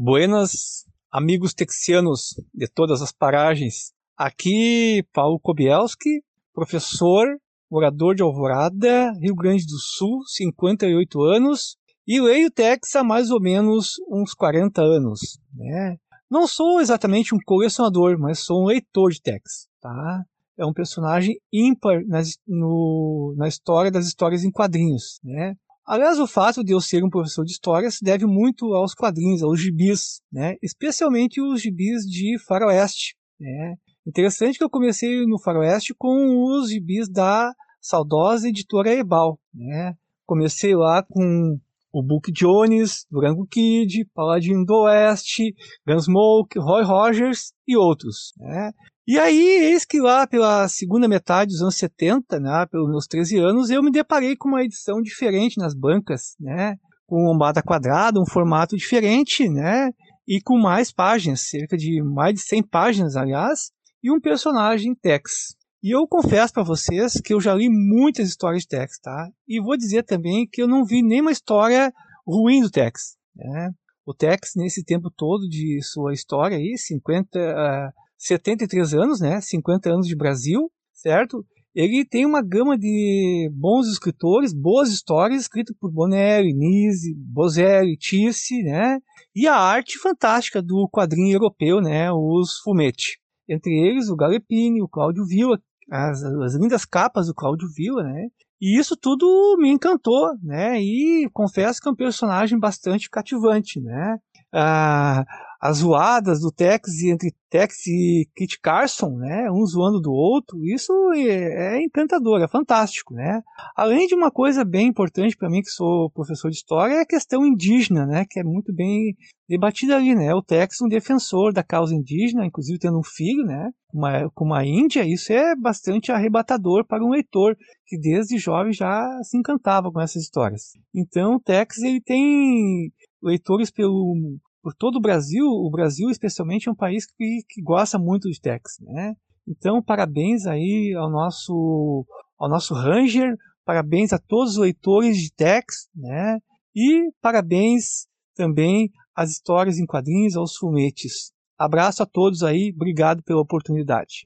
Buenas, amigos texianos de todas as paragens. Aqui, Paulo Kobielski, professor, morador de Alvorada, Rio Grande do Sul, 58 anos, e leio Tex há mais ou menos uns 40 anos. Né? Não sou exatamente um colecionador, mas sou um leitor de Tex. Tá? É um personagem ímpar nas, no, na história das histórias em quadrinhos. Né? Aliás, o fato de eu ser um professor de história se deve muito aos quadrinhos, aos gibis, né? especialmente os gibis de faroeste. Né? Interessante que eu comecei no faroeste com os gibis da saudosa editora Ebal. Né? Comecei lá com o Book Jones, Durango Kid, Paladino do Oeste, Gunsmoke, Roy Rogers e outros. Né? E aí, eis que lá pela segunda metade dos anos 70, né, pelos meus 13 anos, eu me deparei com uma edição diferente nas bancas, né, com lombada quadrada, um formato diferente, né, e com mais páginas, cerca de mais de 100 páginas, aliás, e um personagem Tex. E eu confesso para vocês que eu já li muitas histórias de Tex, tá? E vou dizer também que eu não vi nenhuma história ruim do Tex, né? O Tex, nesse tempo todo de sua história aí, 50, uh, 73 anos, né? 50 anos de Brasil, certo? Ele tem uma gama de bons escritores, boas histórias escritas por Bonelli, Nise, Bozelli, Tisse, né? E a arte fantástica do quadrinho europeu, né? Os Fumetti. Entre eles o Galepini, o Cláudio Villa, as, as lindas capas do Cláudio Villa, né? E isso tudo me encantou, né? E confesso que é um personagem bastante cativante, né? Ah, as zoadas do Tex entre Tex e Kit Carson, né, um zoando do outro, isso é, é encantador, é fantástico, né? Além de uma coisa bem importante para mim que sou professor de história é a questão indígena, né, que é muito bem debatida ali, né? O Tex um defensor da causa indígena, inclusive tendo um filho, né, uma, com uma índia, isso é bastante arrebatador para um leitor que desde jovem já se encantava com essas histórias. Então, o Tex ele tem leitores pelo por todo o Brasil, o Brasil especialmente é um país que, que gosta muito de Tex, né? Então, parabéns aí ao nosso, ao nosso Ranger, parabéns a todos os leitores de Tex, né? E parabéns também às histórias em quadrinhos, aos fumetes. Abraço a todos aí, obrigado pela oportunidade.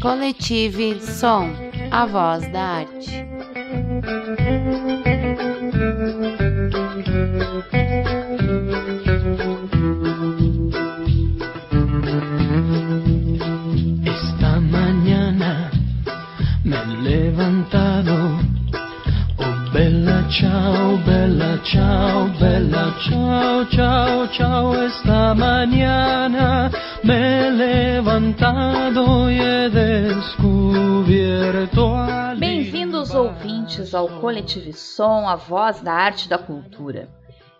Coletive Som, a voz da arte. Oh, bella ciao, bella ciao, bella ciao, ciao, ciao. Esta mañana me he levantado y he descubierto a Bem-vindos ouvintes ao Coletivo Som, a voz da arte e da cultura.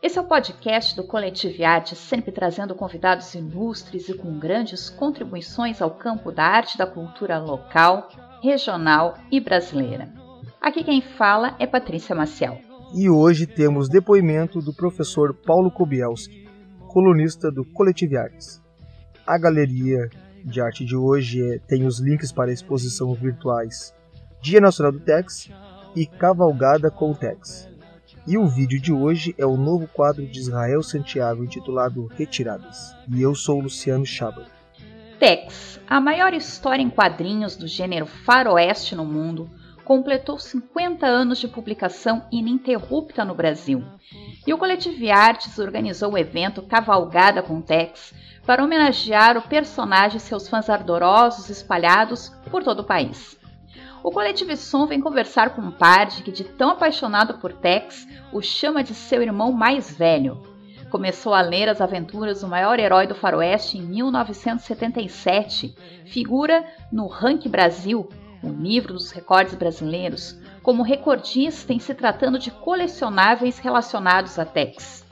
Esse é o podcast do Coletivo Arte, sempre trazendo convidados ilustres e com grandes contribuições ao campo da arte e da cultura local, regional e brasileira. Aqui quem fala é Patrícia Maciel. E hoje temos depoimento do professor Paulo Kobielski, colunista do Coletivo Artes. A galeria de arte de hoje é, tem os links para exposição virtuais Dia Nacional do Tex e Cavalgada com o Tex. E o vídeo de hoje é o novo quadro de Israel Santiago intitulado Retiradas. E eu sou Luciano Chabat. Tex, a maior história em quadrinhos do gênero faroeste no mundo, completou 50 anos de publicação ininterrupta no Brasil. E o Coletivo Artes organizou o evento Cavalgada com Tex para homenagear o personagem e seus fãs ardorosos espalhados por todo o país. O Coletivo Som vem conversar com um Parde que, de tão apaixonado por Tex, o chama de seu irmão mais velho. Começou a ler as aventuras do maior herói do faroeste em 1977, figura no Rank Brasil, o livro dos recordes brasileiros, como recordista em se tratando de colecionáveis relacionados a Tex.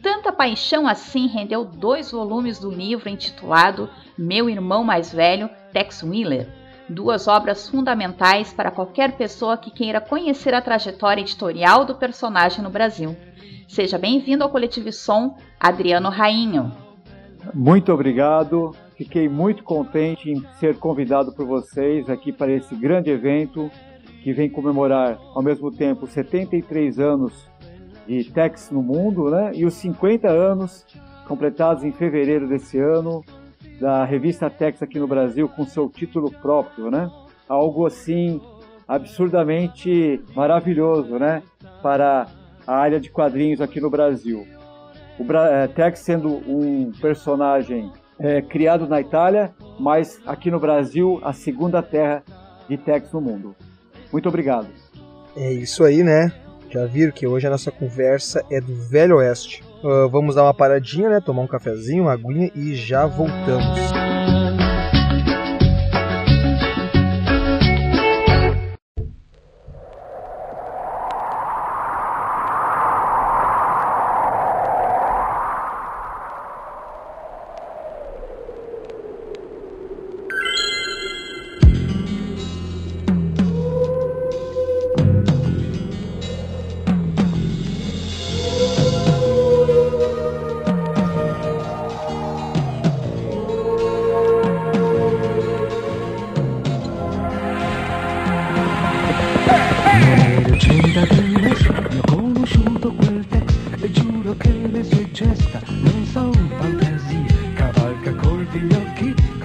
Tanta paixão assim rendeu dois volumes do livro intitulado Meu Irmão Mais Velho, Tex Wheeler, duas obras fundamentais para qualquer pessoa que queira conhecer a trajetória editorial do personagem no Brasil. Seja bem-vindo ao Coletivo Som, Adriano Rainho. Muito obrigado. Fiquei muito contente em ser convidado por vocês aqui para esse grande evento que vem comemorar ao mesmo tempo 73 anos de Tex no mundo, né? E os 50 anos completados em fevereiro desse ano da revista Tex aqui no Brasil com seu título próprio, né? Algo assim absurdamente maravilhoso, né? Para a área de quadrinhos aqui no Brasil. O Bra é, Tex sendo um personagem é, criado na Itália, mas aqui no Brasil a segunda terra de Tex no mundo. Muito obrigado. É isso aí, né? Já viram que hoje a nossa conversa é do Velho Oeste. Uh, vamos dar uma paradinha, né? Tomar um cafezinho, uma aguinha e já voltamos.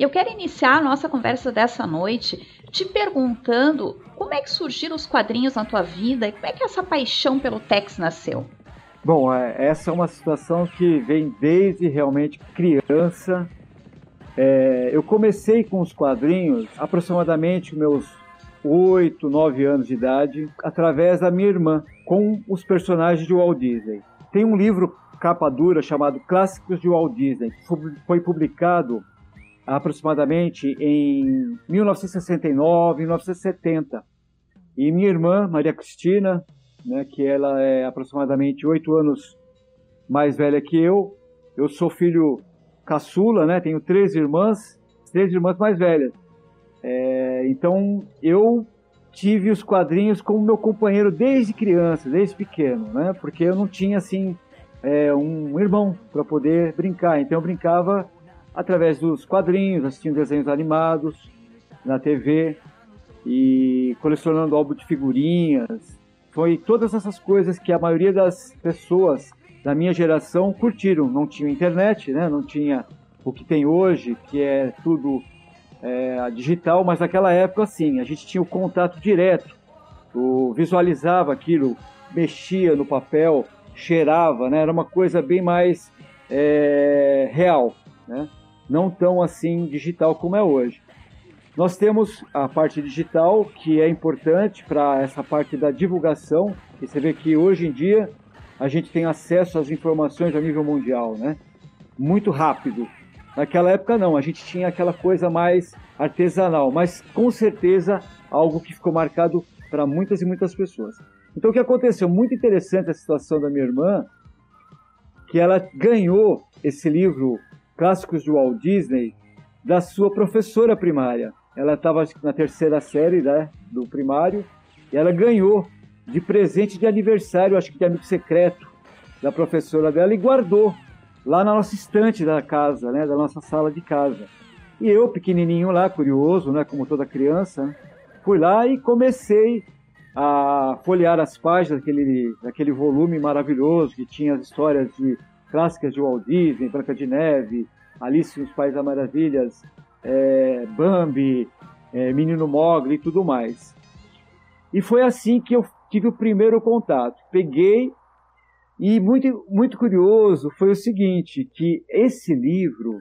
Eu quero iniciar a nossa conversa dessa noite te perguntando como é que surgiram os quadrinhos na tua vida e como é que essa paixão pelo Tex nasceu. Bom, é, essa é uma situação que vem desde realmente criança. É, eu comecei com os quadrinhos aproximadamente meus 8, 9 anos de idade, através da minha irmã, com os personagens de Walt Disney. Tem um livro capa dura chamado Clássicos de Walt Disney, que foi publicado aproximadamente em 1969, 1970. E minha irmã, Maria Cristina, né, que ela é aproximadamente oito anos mais velha que eu, eu sou filho caçula, né, tenho três irmãs, três irmãs mais velhas. É, então eu tive os quadrinhos como meu companheiro desde criança, desde pequeno, né? Porque eu não tinha assim é, um irmão para poder brincar. Então eu brincava através dos quadrinhos, assistindo desenhos animados na TV e colecionando álbum de figurinhas. Foi todas essas coisas que a maioria das pessoas da minha geração curtiram. Não tinha internet, né? Não tinha o que tem hoje, que é tudo é, digital, mas naquela época, sim, a gente tinha o contato direto, o, visualizava aquilo, mexia no papel, cheirava, né? Era uma coisa bem mais é, real, né? Não tão assim digital como é hoje. Nós temos a parte digital, que é importante para essa parte da divulgação, e você vê que hoje em dia a gente tem acesso às informações a nível mundial, né? Muito rápido. Naquela época não, a gente tinha aquela coisa mais artesanal, mas com certeza algo que ficou marcado para muitas e muitas pessoas. Então o que aconteceu? Muito interessante a situação da minha irmã, que ela ganhou esse livro Clássicos de Walt Disney da sua professora primária. Ela estava na terceira série né, do primário e ela ganhou de presente de aniversário, acho que de amigo secreto da professora dela e guardou lá na nossa estante da casa, né, da nossa sala de casa. E eu, pequenininho lá, curioso, né, como toda criança, fui lá e comecei a folhear as páginas daquele, daquele volume maravilhoso que tinha as histórias de clássicas de Walt Disney, Branca de Neve, Alice nos Países das Maravilhas, é, Bambi, é, Menino Mogli e tudo mais. E foi assim que eu tive o primeiro contato. Peguei e muito, muito curioso foi o seguinte, que esse livro,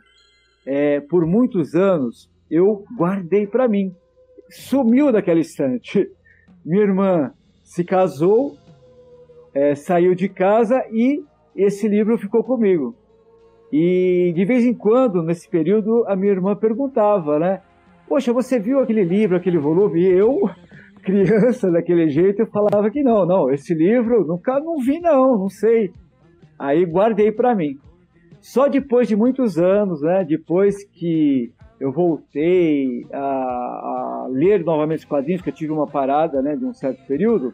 é, por muitos anos, eu guardei para mim. Sumiu daquela estante. Minha irmã se casou, é, saiu de casa e esse livro ficou comigo. E de vez em quando, nesse período, a minha irmã perguntava, né? Poxa, você viu aquele livro, aquele volume? E eu criança daquele jeito, eu falava que não, não, esse livro nunca não vi não, não sei. Aí guardei para mim. Só depois de muitos anos, né, depois que eu voltei a, a, ler novamente os quadrinhos, que eu tive uma parada né, de um certo período,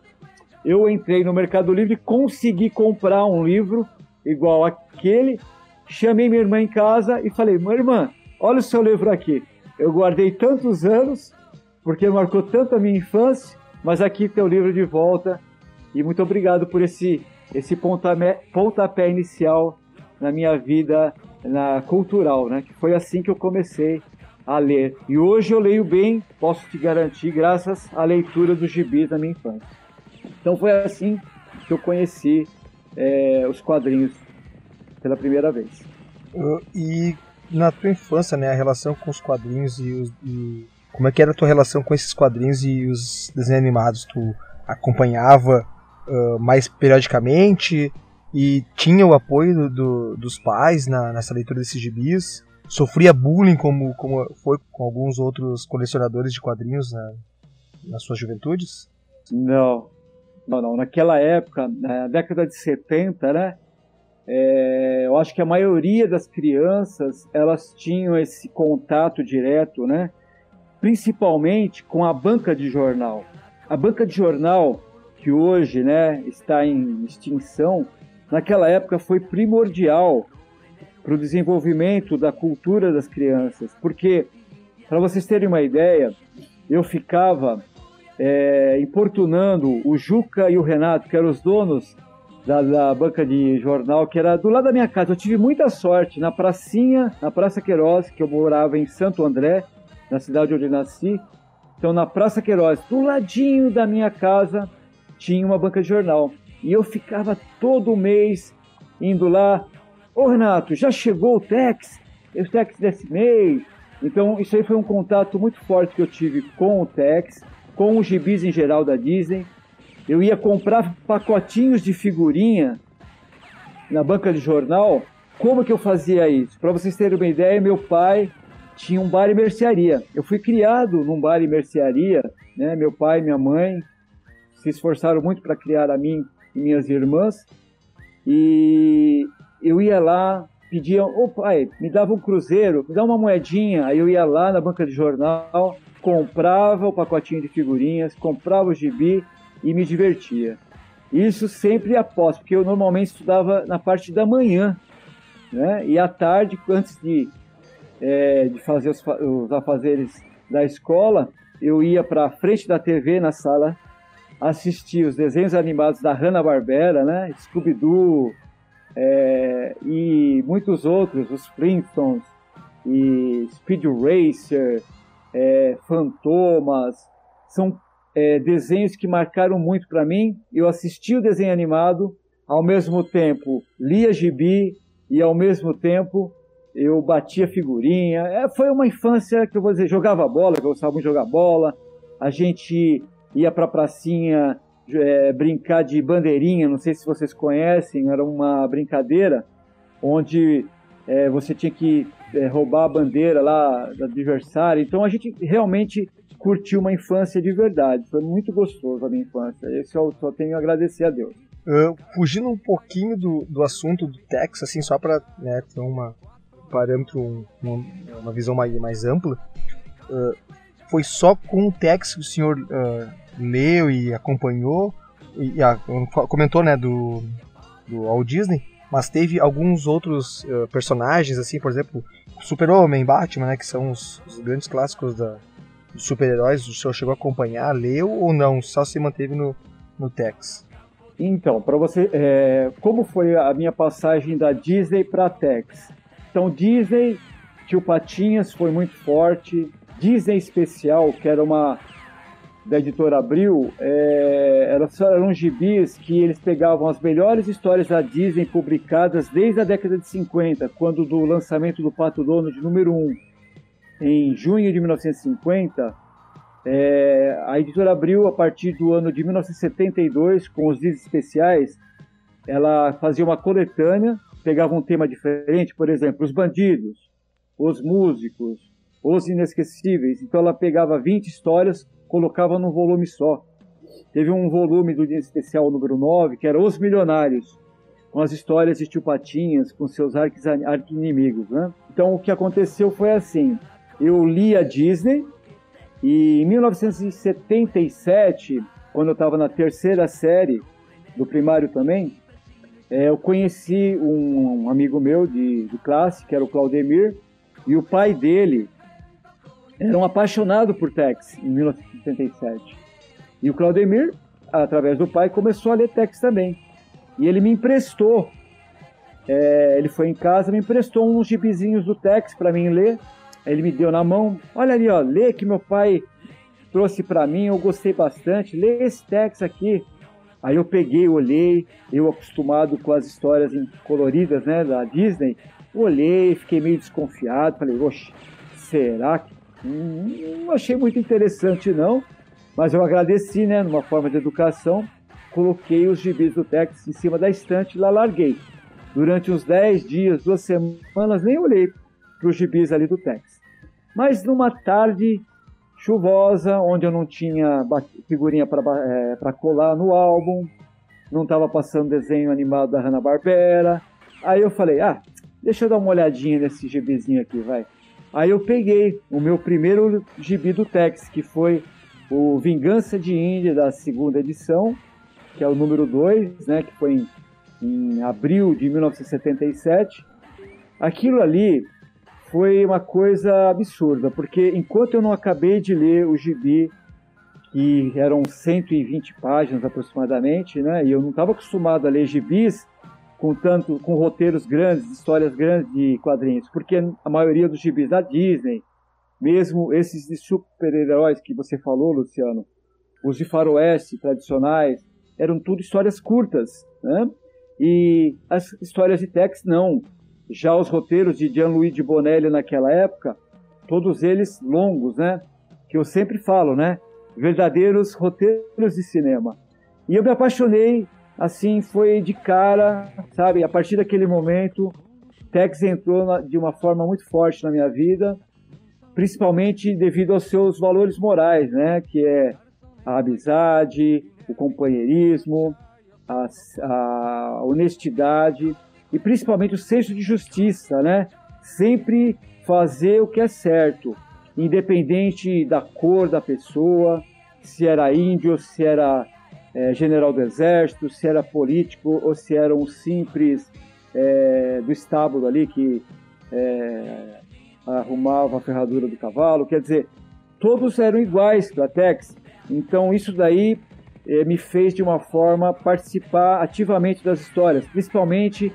eu entrei no Mercado Livre consegui comprar um livro igual aquele. Chamei minha irmã em casa e falei: Minha irmã, olha o seu livro aqui. Eu guardei tantos anos, porque marcou tanto a minha infância, mas aqui tem o livro de volta. E muito obrigado por esse, esse pontapé, pontapé inicial na minha vida na cultural, né? Que foi assim que eu comecei a ler. E hoje eu leio bem, posso te garantir, graças à leitura dos gibis da minha infância. Então foi assim que eu conheci é, os quadrinhos pela primeira vez. E na tua infância, né, a relação com os quadrinhos e, os, e como é que era a tua relação com esses quadrinhos e os desenhos animados? Tu acompanhava uh, mais periodicamente e tinha o apoio do, do, dos pais na, nessa leitura desses gibis? Sofria bullying como, como foi com alguns outros colecionadores de quadrinhos na, nas suas juventudes? Não, não, não. Naquela época, na década de 70, né? É, eu acho que a maioria das crianças elas tinham esse contato direto, né? Principalmente com a banca de jornal. A banca de jornal que hoje, né, está em extinção, naquela época foi primordial para o desenvolvimento da cultura das crianças, porque para vocês terem uma ideia, eu ficava é, importunando o Juca e o Renato, que eram os donos da, da, banca de jornal, que era do lado da minha casa. Eu tive muita sorte na pracinha, na Praça Queiroz, que eu morava em Santo André, na cidade onde nasci. Então, na Praça Queiroz, do ladinho da minha casa, tinha uma banca de jornal. E eu ficava todo mês indo lá. Ô Renato, já chegou o Tex? O Tex desse mês? Então, isso aí foi um contato muito forte que eu tive com o Tex com os gibis em geral da Disney. Eu ia comprar pacotinhos de figurinha na banca de jornal. Como que eu fazia isso? Para vocês terem uma ideia, meu pai tinha um bar e mercearia. Eu fui criado num bar e mercearia, né? Meu pai e minha mãe se esforçaram muito para criar a mim e minhas irmãs. E eu ia lá, pedia, ô oh, pai, me dava um cruzeiro, me dá uma moedinha. Aí eu ia lá na banca de jornal, comprava o pacotinho de figurinhas, comprava o gibi e me divertia. Isso sempre após, porque eu normalmente estudava na parte da manhã, né? E à tarde, antes de, é, de fazer os, os afazeres da escola, eu ia para a frente da TV na sala assistir os desenhos animados da Hanna-Barbera, né? Scooby-Doo é, e muitos outros, os Flintstones e Speed Racer, é, Fantomas, são é, desenhos que marcaram muito para mim. Eu assisti o desenho animado, ao mesmo tempo lia gibi e ao mesmo tempo eu batia figurinha. É, foi uma infância que eu vou dizer, jogava bola, eu gostava muito de jogar bola. A gente ia para a pracinha é, brincar de bandeirinha, não sei se vocês conhecem, era uma brincadeira onde é, você tinha que é, roubar a bandeira lá do adversário. Então a gente realmente curtiu uma infância de verdade. Foi muito gostoso a minha infância. Isso eu só tenho a agradecer a Deus. Uh, fugindo um pouquinho do, do assunto do Tex, assim, só para né, ter uma parâmetro, um, uma, uma, visão mais, mais ampla, uh, foi só com o Tex que o senhor uh, leu e acompanhou, e, e comentou né, do, do Walt Disney, mas teve alguns outros uh, personagens, assim, por exemplo, Super-Homem, Batman, né, que são os, os grandes clássicos da, dos super-heróis. O senhor chegou a acompanhar, leu ou não? Só se manteve no, no Tex? Então, para você, é, como foi a minha passagem da Disney para Tex? Então, Disney, Tio Patinhas foi muito forte. Disney Especial, que era uma da editora Abril é, eram, eram gibis que eles pegavam as melhores histórias da Disney publicadas desde a década de 50, quando do lançamento do Pato Donald número 1, em junho de 1950, é, a editora Abril, a partir do ano de 1972, com os dias especiais, ela fazia uma coletânea, pegava um tema diferente, por exemplo, os bandidos, os músicos, os inesquecíveis. Então ela pegava 20 histórias, colocava num volume só. Teve um volume do dia especial número 9, que era Os Milionários, com as histórias de tio Patinhas, com seus arqui-inimigos, né? Então o que aconteceu foi assim, eu li a Disney e em 1977, quando eu estava na terceira série do primário também, é, eu conheci um, um amigo meu de, de, classe, que era o Claudemir, e o pai dele era um apaixonado por Tex em 1977. E o Claudemir, através do pai, começou a ler Tex também. E ele me emprestou, é, ele foi em casa, me emprestou uns gibizinhos do Tex para mim ler. Ele me deu na mão, olha ali, ó, lê que meu pai trouxe para mim, eu gostei bastante, lê esse Tex aqui. Aí eu peguei, olhei, eu acostumado com as histórias coloridas, né, da Disney, olhei, fiquei meio desconfiado, falei, oxe, será que... Não achei muito interessante não, mas eu agradeci, né, numa forma de educação, coloquei os gibis do Tex em cima da estante e lá larguei. Durante uns 10 dias, duas semanas, nem olhei para os gibis ali do Tex. Mas numa tarde chuvosa, onde eu não tinha figurinha para é, colar no álbum, não estava passando desenho animado da Hanna-Barbera. Aí eu falei, ah, deixa eu dar uma olhadinha nesse gibizinho aqui, vai. Aí eu peguei o meu primeiro gibi do Tex, que foi o Vingança de Índia, da segunda edição, que é o número 2, né, que foi em, em abril de 1977. Aquilo ali foi uma coisa absurda, porque enquanto eu não acabei de ler o gibi, que eram 120 páginas aproximadamente, né, e eu não estava acostumado a ler gibis com tanto com roteiros grandes, histórias grandes de quadrinhos, porque a maioria dos gibis da Disney, mesmo esses de super-heróis que você falou, Luciano, os de faroeste tradicionais, eram tudo histórias curtas, né? E as histórias de Tex não. Já os roteiros de Gianluigi Bonelli naquela época, todos eles longos, né? Que eu sempre falo, né? Verdadeiros roteiros de cinema. E eu me apaixonei, assim, foi de cara, sabe? A partir daquele momento, Tex entrou de uma forma muito forte na minha vida, principalmente devido aos seus valores morais, né? Que é a amizade, o companheirismo, a, a honestidade e principalmente o senso de justiça, né? Sempre fazer o que é certo, independente da cor da pessoa, se era índio, se era é, general do exército, se era político ou se era um simples é, do estábulo ali que é, arrumava a ferradura do cavalo. Quer dizer, todos eram iguais para Tex. Então isso daí eh, me fez de uma forma participar ativamente das histórias, principalmente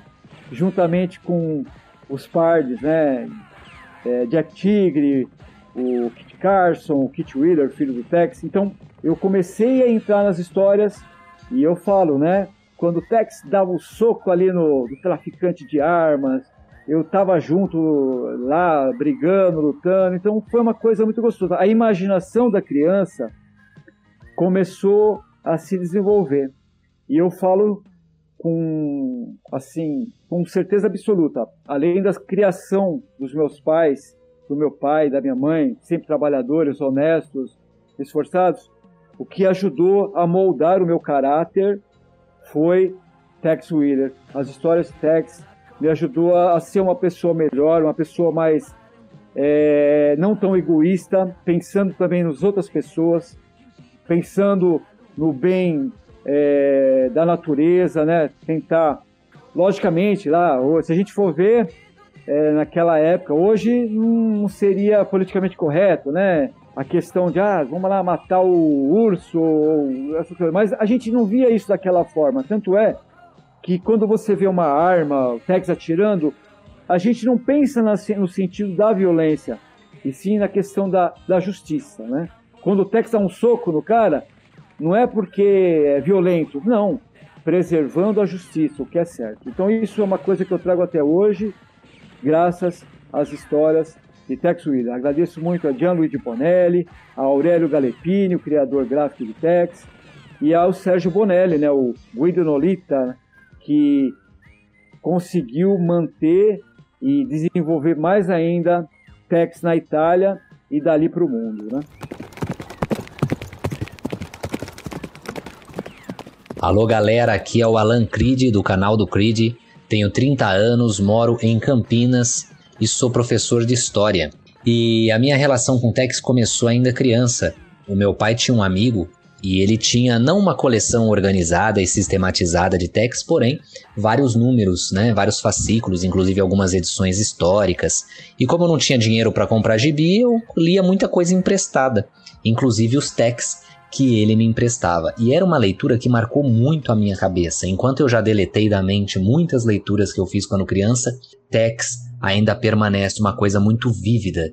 juntamente com os pardes, né? É, Jack Tigre, o Kit Carson, o Kit Wheeler, filho do Tex. Então eu comecei a entrar nas histórias e eu falo, né? Quando o Tex dava o um soco ali no, no traficante de armas, eu estava junto lá, brigando, lutando. Então foi uma coisa muito gostosa. A imaginação da criança começou a se desenvolver. E eu falo com assim, com certeza absoluta, além da criação dos meus pais, do meu pai, da minha mãe, sempre trabalhadores, honestos, esforçados, o que ajudou a moldar o meu caráter foi Tex Wheeler. As histórias de Tex me ajudou a, ser uma pessoa melhor, uma pessoa mais é, não tão egoísta, pensando também nas outras pessoas, pensando no bem é, da natureza, né? Tentar, logicamente, lá, se a gente for ver é, naquela época, hoje não seria politicamente correto, né? A questão de, ah, vamos lá matar o urso, ou. Mas a gente não via isso daquela forma. Tanto é que quando você vê uma arma, o Tex atirando, a gente não pensa no sentido da violência, e sim na questão da, da justiça, né? Quando o Tex dá um soco no cara, não é porque é violento, não. Preservando a justiça, o que é certo. Então, isso é uma coisa que eu trago até hoje, graças às histórias de Tex Wheeler. Agradeço muito a Gianluigi Bonelli, a Aurélio Galepini, o criador gráfico de Tex, e ao Sérgio Bonelli, né, o Guido Nolita, que conseguiu manter e desenvolver mais ainda Tex na Itália e dali para o mundo. Né? Alô galera, aqui é o Alan Creed do canal do Creed. Tenho 30 anos, moro em Campinas e sou professor de história. E a minha relação com Tex começou ainda criança. O meu pai tinha um amigo e ele tinha não uma coleção organizada e sistematizada de Tex, porém vários números, né, vários fascículos, inclusive algumas edições históricas. E como eu não tinha dinheiro para comprar gibi, eu lia muita coisa emprestada, inclusive os Tex que ele me emprestava. E era uma leitura que marcou muito a minha cabeça. Enquanto eu já deletei da mente muitas leituras que eu fiz quando criança, Tex ainda permanece uma coisa muito vívida.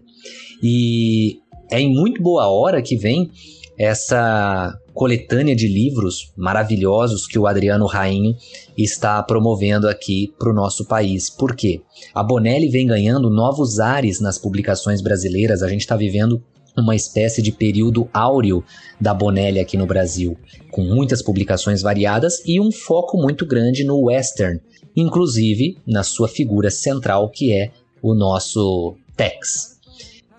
E é em muito boa hora que vem essa coletânea de livros maravilhosos que o Adriano Rainho está promovendo aqui para o nosso país. Por quê? A Bonelli vem ganhando novos ares nas publicações brasileiras. A gente está vivendo uma espécie de período áureo da Bonelli aqui no Brasil, com muitas publicações variadas e um foco muito grande no western, inclusive na sua figura central que é o nosso Tex.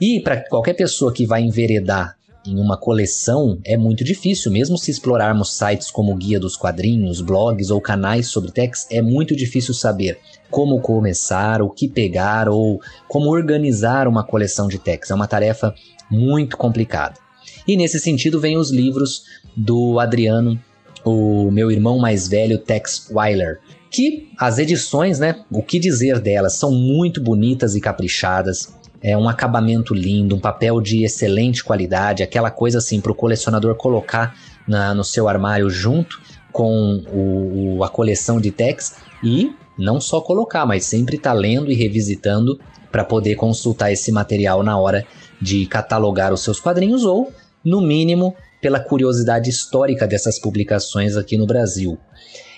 E para qualquer pessoa que vai enveredar em uma coleção é muito difícil, mesmo se explorarmos sites como Guia dos Quadrinhos, blogs ou canais sobre Tex, é muito difícil saber como começar, o que pegar ou como organizar uma coleção de Tex. É uma tarefa muito complicado. E nesse sentido vem os livros do Adriano, o meu irmão mais velho, Tex Weiler, que as edições, né, o que dizer delas, são muito bonitas e caprichadas. É um acabamento lindo, um papel de excelente qualidade, aquela coisa assim para o colecionador colocar na, no seu armário junto com o, a coleção de Tex e não só colocar, mas sempre estar tá lendo e revisitando para poder consultar esse material na hora de catalogar os seus quadrinhos ou, no mínimo, pela curiosidade histórica dessas publicações aqui no Brasil.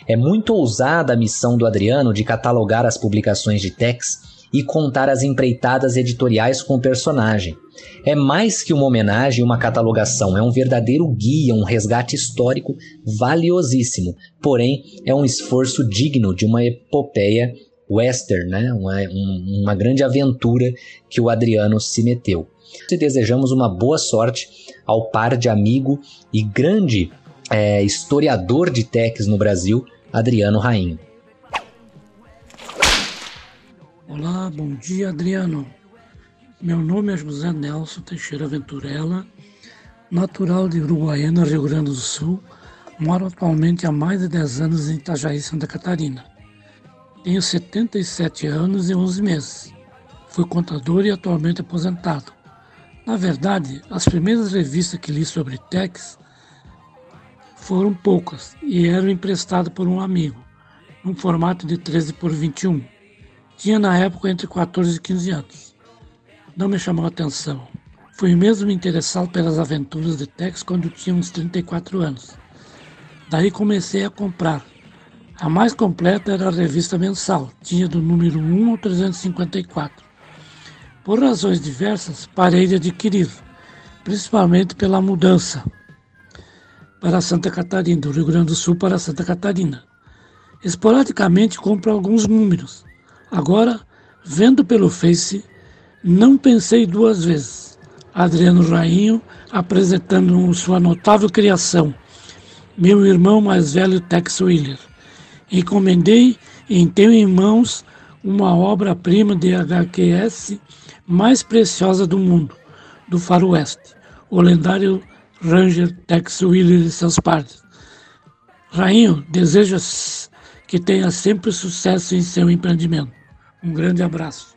É muito ousada a missão do Adriano de catalogar as publicações de Tex e contar as empreitadas editoriais com o personagem. É mais que uma homenagem e uma catalogação, é um verdadeiro guia, um resgate histórico valiosíssimo, porém é um esforço digno de uma epopeia western, né? uma, uma grande aventura que o Adriano se meteu e desejamos uma boa sorte ao par de amigo e grande é, historiador de techs no Brasil, Adriano Rainho. Olá, bom dia Adriano. Meu nome é José Nelson Teixeira Venturella, natural de Uruguaiana, Rio Grande do Sul. Moro atualmente há mais de 10 anos em Itajaí, Santa Catarina. Tenho 77 anos e 11 meses. Fui contador e atualmente aposentado. Na verdade, as primeiras revistas que li sobre Tex foram poucas e eram emprestadas por um amigo, num formato de 13 por 21. Tinha na época entre 14 e 15 anos. Não me chamou a atenção. Fui mesmo me interessar pelas aventuras de Tex quando tinha uns 34 anos. Daí comecei a comprar. A mais completa era a revista mensal, tinha do número 1 ao 354. Por razões diversas, parei de adquirir, principalmente pela mudança para Santa Catarina, do Rio Grande do Sul para Santa Catarina. Esporadicamente compro alguns números. Agora, vendo pelo Face, não pensei duas vezes. Adriano Rainho apresentando sua notável criação, meu irmão mais velho Tex Willer. Encomendei e tenho em mãos uma obra-prima de HQS mais preciosa do mundo, do faroeste, o lendário Ranger Tex Wheeler e seus pares. Rainho deseja que tenha sempre sucesso em seu empreendimento. Um grande abraço.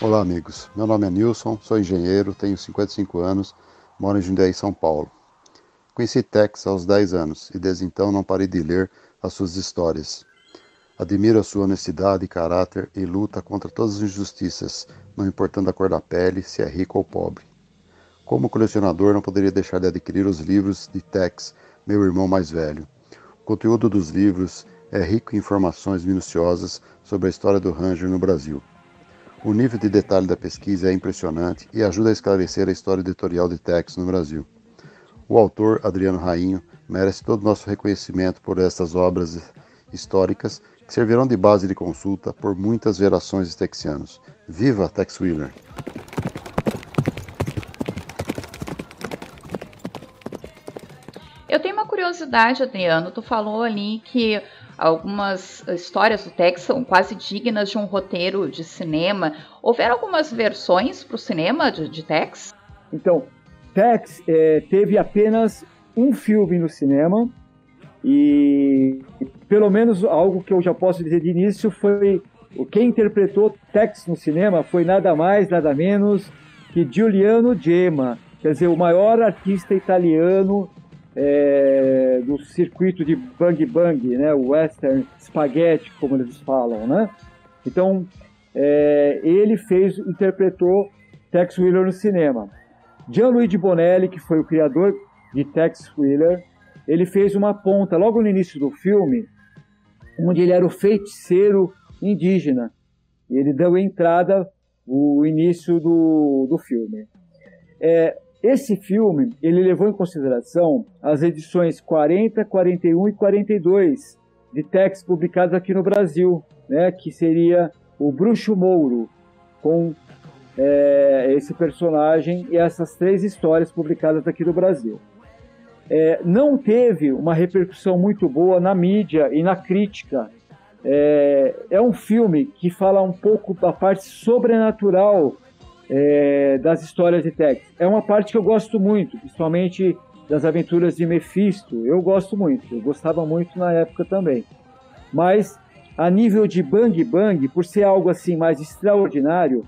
Olá, amigos. Meu nome é Nilson, sou engenheiro, tenho 55 anos, moro em Jundiaí, São Paulo. Conheci Tex aos 10 anos e desde então não parei de ler as suas histórias. Admiro a sua honestidade e caráter e luta contra todas as injustiças, não importando a cor da pele, se é rico ou pobre. Como colecionador, não poderia deixar de adquirir os livros de Tex, meu irmão mais velho. O conteúdo dos livros é rico em informações minuciosas sobre a história do Ranger no Brasil. O nível de detalhe da pesquisa é impressionante e ajuda a esclarecer a história editorial de Tex no Brasil. O autor, Adriano Rainho, merece todo o nosso reconhecimento por estas obras históricas que servirão de base de consulta por muitas gerações de texianos. Viva Tex Wheeler! Eu tenho curiosidade, Adriano, tu falou ali que algumas histórias do Tex são quase dignas de um roteiro de cinema. Houveram algumas versões para o cinema de, de Tex? Então, Tex é, teve apenas um filme no cinema e pelo menos algo que eu já posso dizer de início foi quem interpretou Tex no cinema foi nada mais, nada menos que Giuliano Gemma, quer dizer, o maior artista italiano é, do circuito de bang bang, né, western spaghetti, como eles falam, né? Então, é, ele fez, interpretou Tex Wheeler no cinema. Gianluigi Bonelli, que foi o criador de Tex Wheeler, ele fez uma ponta logo no início do filme, onde ele era o feiticeiro indígena. Ele deu entrada o início do, do filme. É, esse filme ele levou em consideração as edições 40, 41 e 42 de Tex publicados aqui no Brasil, né, que seria o Bruxo Mouro, com é, esse personagem e essas três histórias publicadas aqui no Brasil é, não teve uma repercussão muito boa na mídia e na crítica. É, é um filme que fala um pouco da parte sobrenatural é, das histórias de Tex. É uma parte que eu gosto muito, principalmente das aventuras de Mephisto. Eu gosto muito, eu gostava muito na época também. Mas a nível de Bang Bang, por ser algo assim mais extraordinário,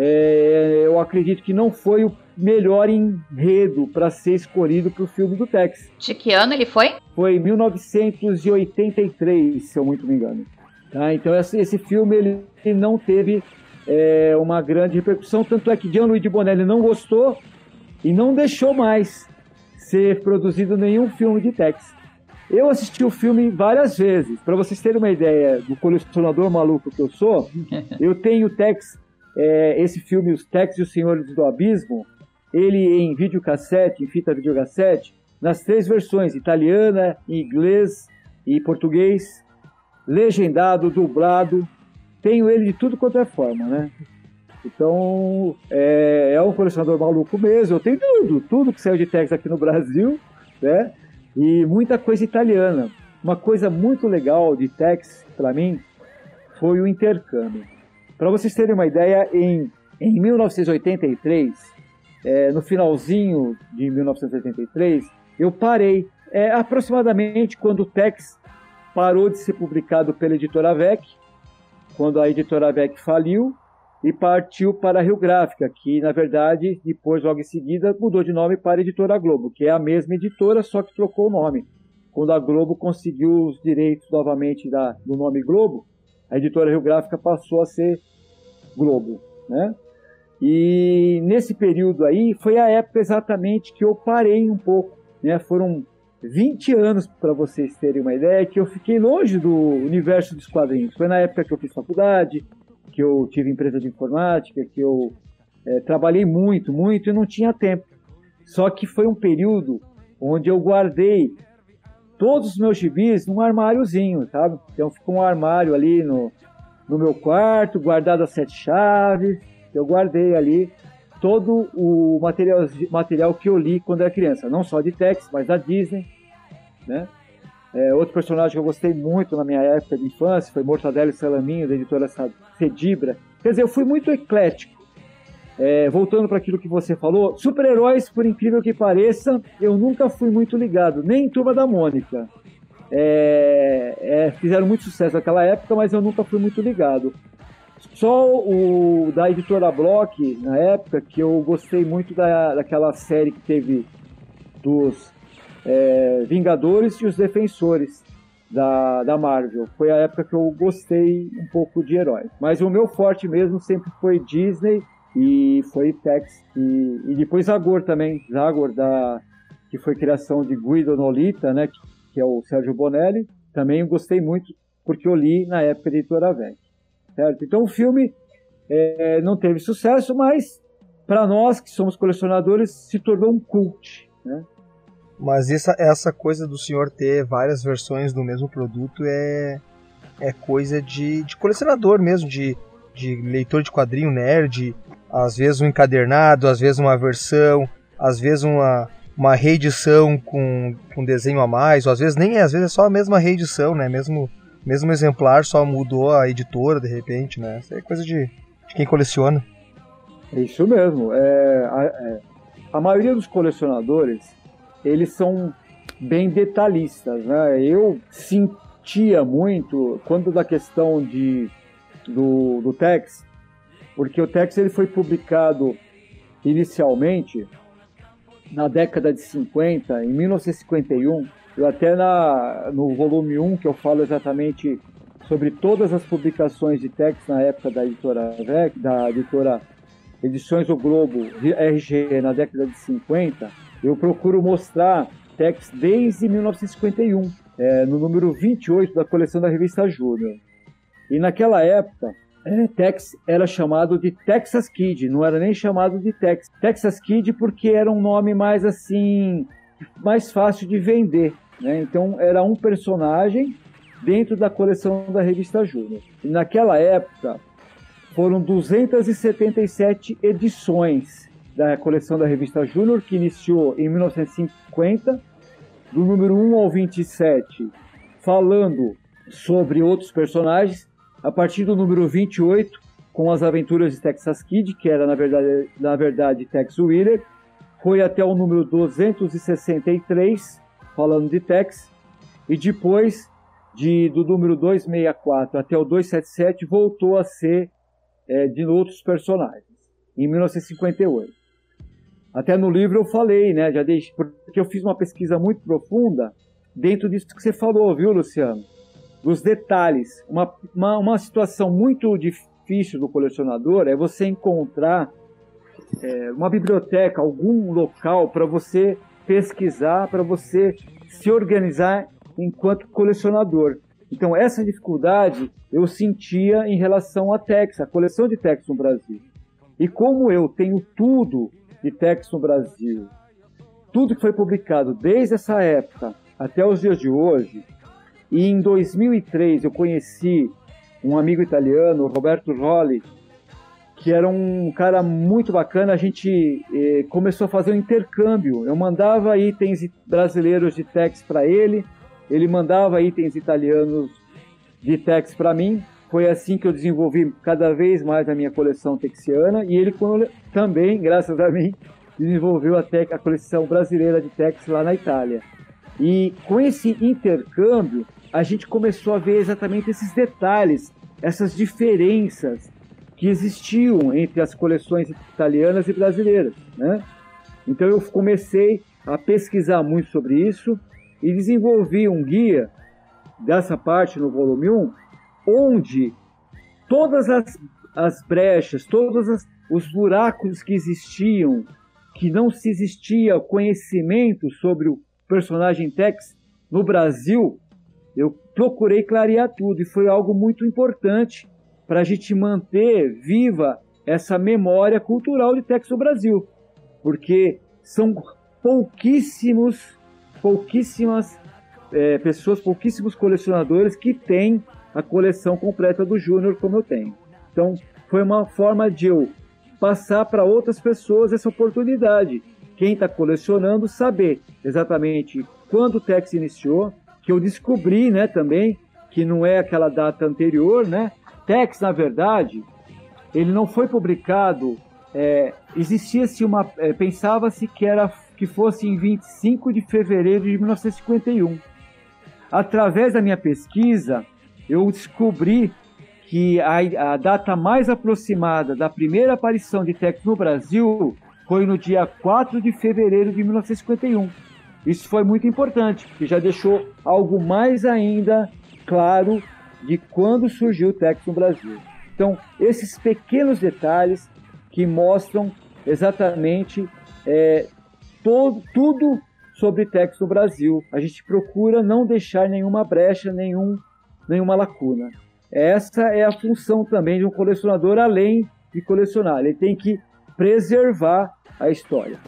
é, eu acredito que não foi o melhor enredo para ser escolhido para o filme do Tex. De que ano ele foi? Foi 1983, se eu muito me engano. Tá? Então esse, esse filme ele, ele não teve é, uma grande repercussão, tanto é que Gianluigi Bonelli não gostou e não deixou mais ser produzido nenhum filme de Tex. Eu assisti o filme várias vezes. Para vocês terem uma ideia do colecionador maluco que eu sou, eu tenho Tex, é, esse filme, Os Tex e os Senhores do Abismo, ele em videocassete, em fita videocassete, nas três versões, italiana, inglês e português, legendado, dublado. Tenho ele de tudo quanto é forma, né? Então, é, é um colecionador maluco mesmo. Eu tenho tudo, tudo que saiu de Tex aqui no Brasil, né? E muita coisa italiana. Uma coisa muito legal de Tex, para mim, foi o intercâmbio. Para vocês terem uma ideia, em, em 1983, é, no finalzinho de 1983, eu parei. É, aproximadamente quando o Tex parou de ser publicado pela editora VEC, quando a editora VEC faliu e partiu para a Rio Gráfica, que na verdade depois logo em seguida mudou de nome para a Editora Globo, que é a mesma editora, só que trocou o nome. Quando a Globo conseguiu os direitos novamente da, do nome Globo, a Editora Rio Gráfica passou a ser Globo, né? E nesse período aí foi a época exatamente que eu parei um pouco, né? Foram 20 anos para vocês terem uma ideia que eu fiquei longe do universo dos quadrinhos. Foi na época que eu fiz faculdade, que eu tive empresa de informática, que eu é, trabalhei muito, muito e não tinha tempo. Só que foi um período onde eu guardei todos os meus gibis num armáriozinho, sabe? Então ficou um armário ali no, no meu quarto, guardado as sete chaves eu guardei ali todo o material, material que eu li quando era criança, não só de Tex, mas da Disney, né? É, outro personagem que eu gostei muito na minha época de infância foi Mortadelo e Salaminho, da editora Cedibra. Quer dizer, eu fui muito eclético. É, voltando para aquilo que você falou, super-heróis, por incrível que pareça, eu nunca fui muito ligado, nem em Turma da Mônica. É, é, fizeram muito sucesso naquela época, mas eu nunca fui muito ligado. Só o da editora Block, na época, que eu gostei muito da, daquela série que teve dos é, Vingadores e os Defensores da, da Marvel. Foi a época que eu gostei um pouco de heróis. Mas o meu forte mesmo sempre foi Disney e foi Tex. E, e depois Zagor também. Zagor, da, que foi criação de Guido Nolita, né, que, que é o Sérgio Bonelli. Também gostei muito porque eu li na época da editora VEC certo? Então o filme é, não teve sucesso, mas para nós que somos colecionadores se tornou um cult, né? Mas essa, essa coisa do senhor ter várias versões do mesmo produto é, é coisa de, de colecionador mesmo, de, de leitor de quadrinho nerd, às vezes um encadernado, às vezes uma versão, às vezes uma, uma reedição com, com desenho a mais, ou às vezes nem é, às vezes é só a mesma reedição, né? Mesmo, mesmo exemplar, só mudou a editora de repente, né? Isso é coisa de, de quem coleciona. É isso mesmo. É, a, é, a maioria dos colecionadores, eles são bem detalhistas, né? Eu sentia muito quando da questão de do, do Tex, porque o Tex ele foi publicado inicialmente na década de 50, em 1951, eu até na, no volume 1, que eu falo exatamente sobre todas as publicações de Tex na época da editora da editora Edições O Globo, RG, na década de 50, eu procuro mostrar Tex desde 1951, é, no número 28 da coleção da revista Júnior. E naquela época, é, Tex era chamado de Texas Kid, não era nem chamado de Tex. Texas Kid porque era um nome mais assim, mais fácil de vender. Né? Então era um personagem dentro da coleção da revista Júnior. E naquela época foram 277 edições da coleção da revista Júnior, que iniciou em 1950, do número 1 ao 27, falando sobre outros personagens, a partir do número 28, com as aventuras de Texas Kid, que era na verdade, na verdade Tex Wheeler, foi até o número 263, falando de Tex, e depois de, do número 264 até o 277 voltou a ser é, de outros personagens, em 1958. Até no livro eu falei, né, já deixei, porque eu fiz uma pesquisa muito profunda dentro disso que você falou, viu, Luciano? Dos detalhes. Uma, uma, uma situação muito difícil do colecionador é você encontrar é, uma biblioteca, algum local para você pesquisar, para você se organizar enquanto colecionador. Então, essa dificuldade eu sentia em relação à Tex, a coleção de Tex no Brasil. E como eu tenho tudo de Tex no Brasil, tudo que foi publicado desde essa época até os dias de hoje, e em 2003 eu conheci um amigo italiano, Roberto Rolli, que era um cara muito bacana. A gente eh, começou a fazer um intercâmbio. Eu mandava itens brasileiros de Tex para ele, ele mandava itens italianos de Tex para mim. Foi assim que eu desenvolvi cada vez mais a minha coleção texiana e ele também, graças a mim, desenvolveu a, a coleção brasileira de Tex lá na Itália. E com esse intercâmbio, a gente começou a ver exatamente esses detalhes, essas diferenças que existiam entre as coleções italianas e brasileiras, né? Então eu comecei a pesquisar muito sobre isso e desenvolvi um guia dessa parte no volume 1, onde todas as, as brechas, todos os buracos que existiam, que não se existia conhecimento sobre o personagem Tex no Brasil, eu procurei clarear tudo e foi algo muito importante para a gente manter viva essa memória cultural de Texas Brasil, porque são pouquíssimos, pouquíssimas é, pessoas, pouquíssimos colecionadores que têm a coleção completa do Júnior como eu tenho. Então foi uma forma de eu passar para outras pessoas essa oportunidade. Quem está colecionando saber exatamente quando o Tex iniciou, que eu descobri, né, também, que não é aquela data anterior, né? Tex, na verdade, ele não foi publicado. É, Existia-se uma, é, pensava-se que era que fosse em 25 de fevereiro de 1951. Através da minha pesquisa, eu descobri que a, a, data mais aproximada da primeira aparição de Tex no Brasil foi no dia 4 de fevereiro de 1951. Isso foi muito importante, porque já deixou algo mais ainda claro de quando surgiu o Tex no Brasil. Então, esses pequenos detalhes que mostram exatamente é, todo, tudo sobre Tex no Brasil. A gente procura não deixar nenhuma brecha, nenhum, nenhuma lacuna. Essa é a função também de um colecionador, além de colecionar. Ele tem que preservar a história.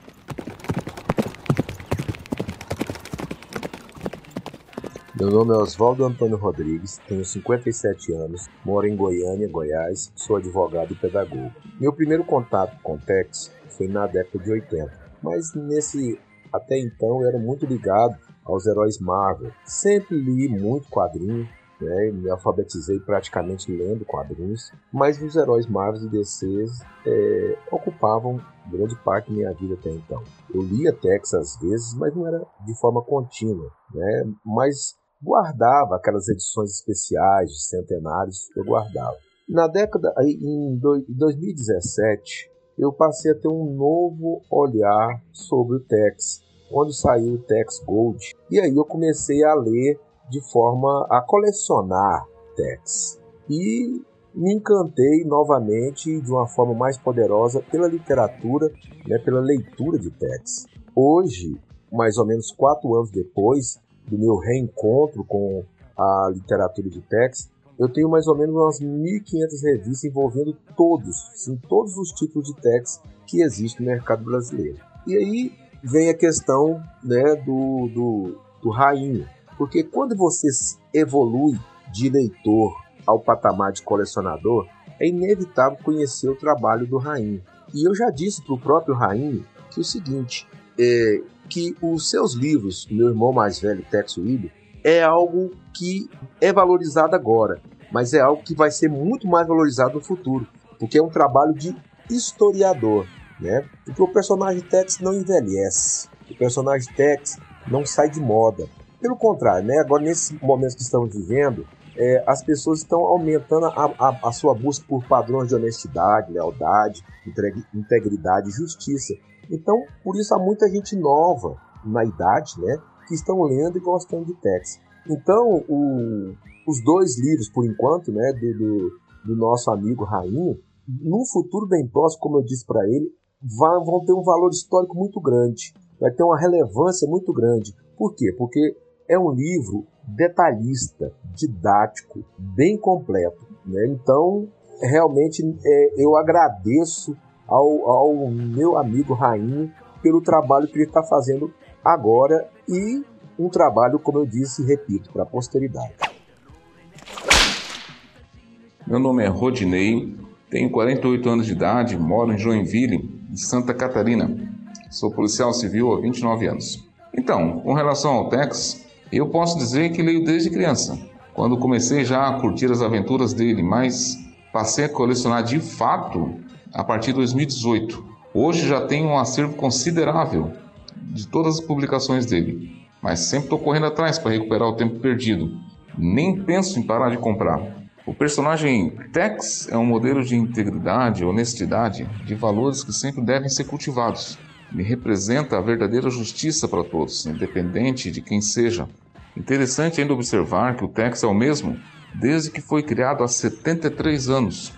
Meu nome é Oswaldo Antônio Rodrigues, tenho 57 anos, moro em Goiânia, Goiás, sou advogado e pedagogo. Meu primeiro contato com Tex foi na década de 80, mas nesse até então eu era muito ligado aos heróis Marvel. Sempre li muito quadrinho, né? Me alfabetizei praticamente lendo quadrinhos, mas os heróis Marvel e DC é, ocupavam grande parte da minha vida até então. Eu lia Tex às vezes, mas não era de forma contínua, né? Mas guardava aquelas edições especiais de centenários, eu guardava. Na década, em 2017, eu passei a ter um novo olhar sobre o Tex, quando saiu o Tex Gold. E aí eu comecei a ler de forma a colecionar Tex. E me encantei novamente de uma forma mais poderosa pela literatura, né, pela leitura de Tex. Hoje, mais ou menos quatro anos depois do meu reencontro com a literatura de Tex, eu tenho mais ou menos umas 1.500 revistas envolvendo todos, sim, todos os tipos de Tex que existem no mercado brasileiro. E aí vem a questão né, do, do, do rainho. Porque quando você evolui de leitor ao patamar de colecionador, é inevitável conhecer o trabalho do rainho. E eu já disse para o próprio rainho que o seguinte, é, que os seus livros, meu irmão mais velho, Tex William, é algo que é valorizado agora, mas é algo que vai ser muito mais valorizado no futuro, porque é um trabalho de historiador né? Porque o personagem Tex não envelhece, o personagem Tex não sai de moda. Pelo contrário, né? Agora nesse momento que estamos vivendo, é, as pessoas estão aumentando a, a, a, sua busca por padrões de honestidade, lealdade, integridade e justiça. Então, por isso há muita gente nova na idade, né, que estão lendo e gostando de Tex. Então, o, os dois livros, por enquanto, né, do, do, do nosso amigo Rainho, num futuro bem próximo, como eu disse para ele, vão ter um valor histórico muito grande, vai ter uma relevância muito grande. Por quê? Porque é um livro detalhista, didático, bem completo. Né? Então, realmente, é, eu agradeço ao, ao meu amigo Rainho pelo trabalho que ele está fazendo agora e um trabalho, como eu disse e repito, para a posteridade. Meu nome é Rodinei, tenho 48 anos de idade, moro em Joinville, de Santa Catarina. Sou policial civil há 29 anos. Então, com relação ao Tex, eu posso dizer que leio desde criança, quando comecei já a curtir as aventuras dele, mas passei a colecionar de fato a partir de 2018. Hoje já tenho um acervo considerável de todas as publicações dele, mas sempre estou correndo atrás para recuperar o tempo perdido. Nem penso em parar de comprar. O personagem Tex é um modelo de integridade, honestidade, de valores que sempre devem ser cultivados. Ele representa a verdadeira justiça para todos, independente de quem seja. Interessante ainda observar que o Tex é o mesmo desde que foi criado há 73 anos.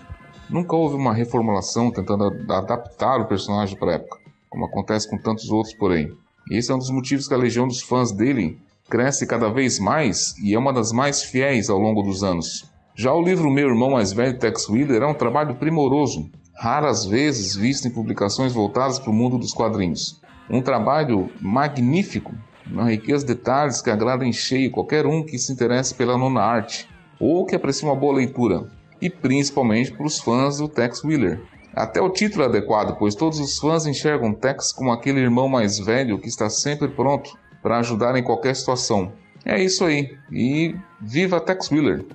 Nunca houve uma reformulação tentando adaptar o personagem para a época, como acontece com tantos outros por aí. E esse é um dos motivos que a legião dos fãs dele cresce cada vez mais e é uma das mais fiéis ao longo dos anos. Já o livro Meu Irmão Mais Velho, Tex Wheeler, é um trabalho primoroso, raras vezes visto em publicações voltadas para o mundo dos quadrinhos. Um trabalho magnífico, uma riqueza de detalhes que agrada em cheio qualquer um que se interesse pela nona arte ou que aprecie uma boa leitura, e principalmente para os fãs do Tex Wheeler. Até o título é adequado, pois todos os fãs enxergam Tex como aquele irmão mais velho que está sempre pronto para ajudar em qualquer situação. É isso aí, e viva Tex Wheeler!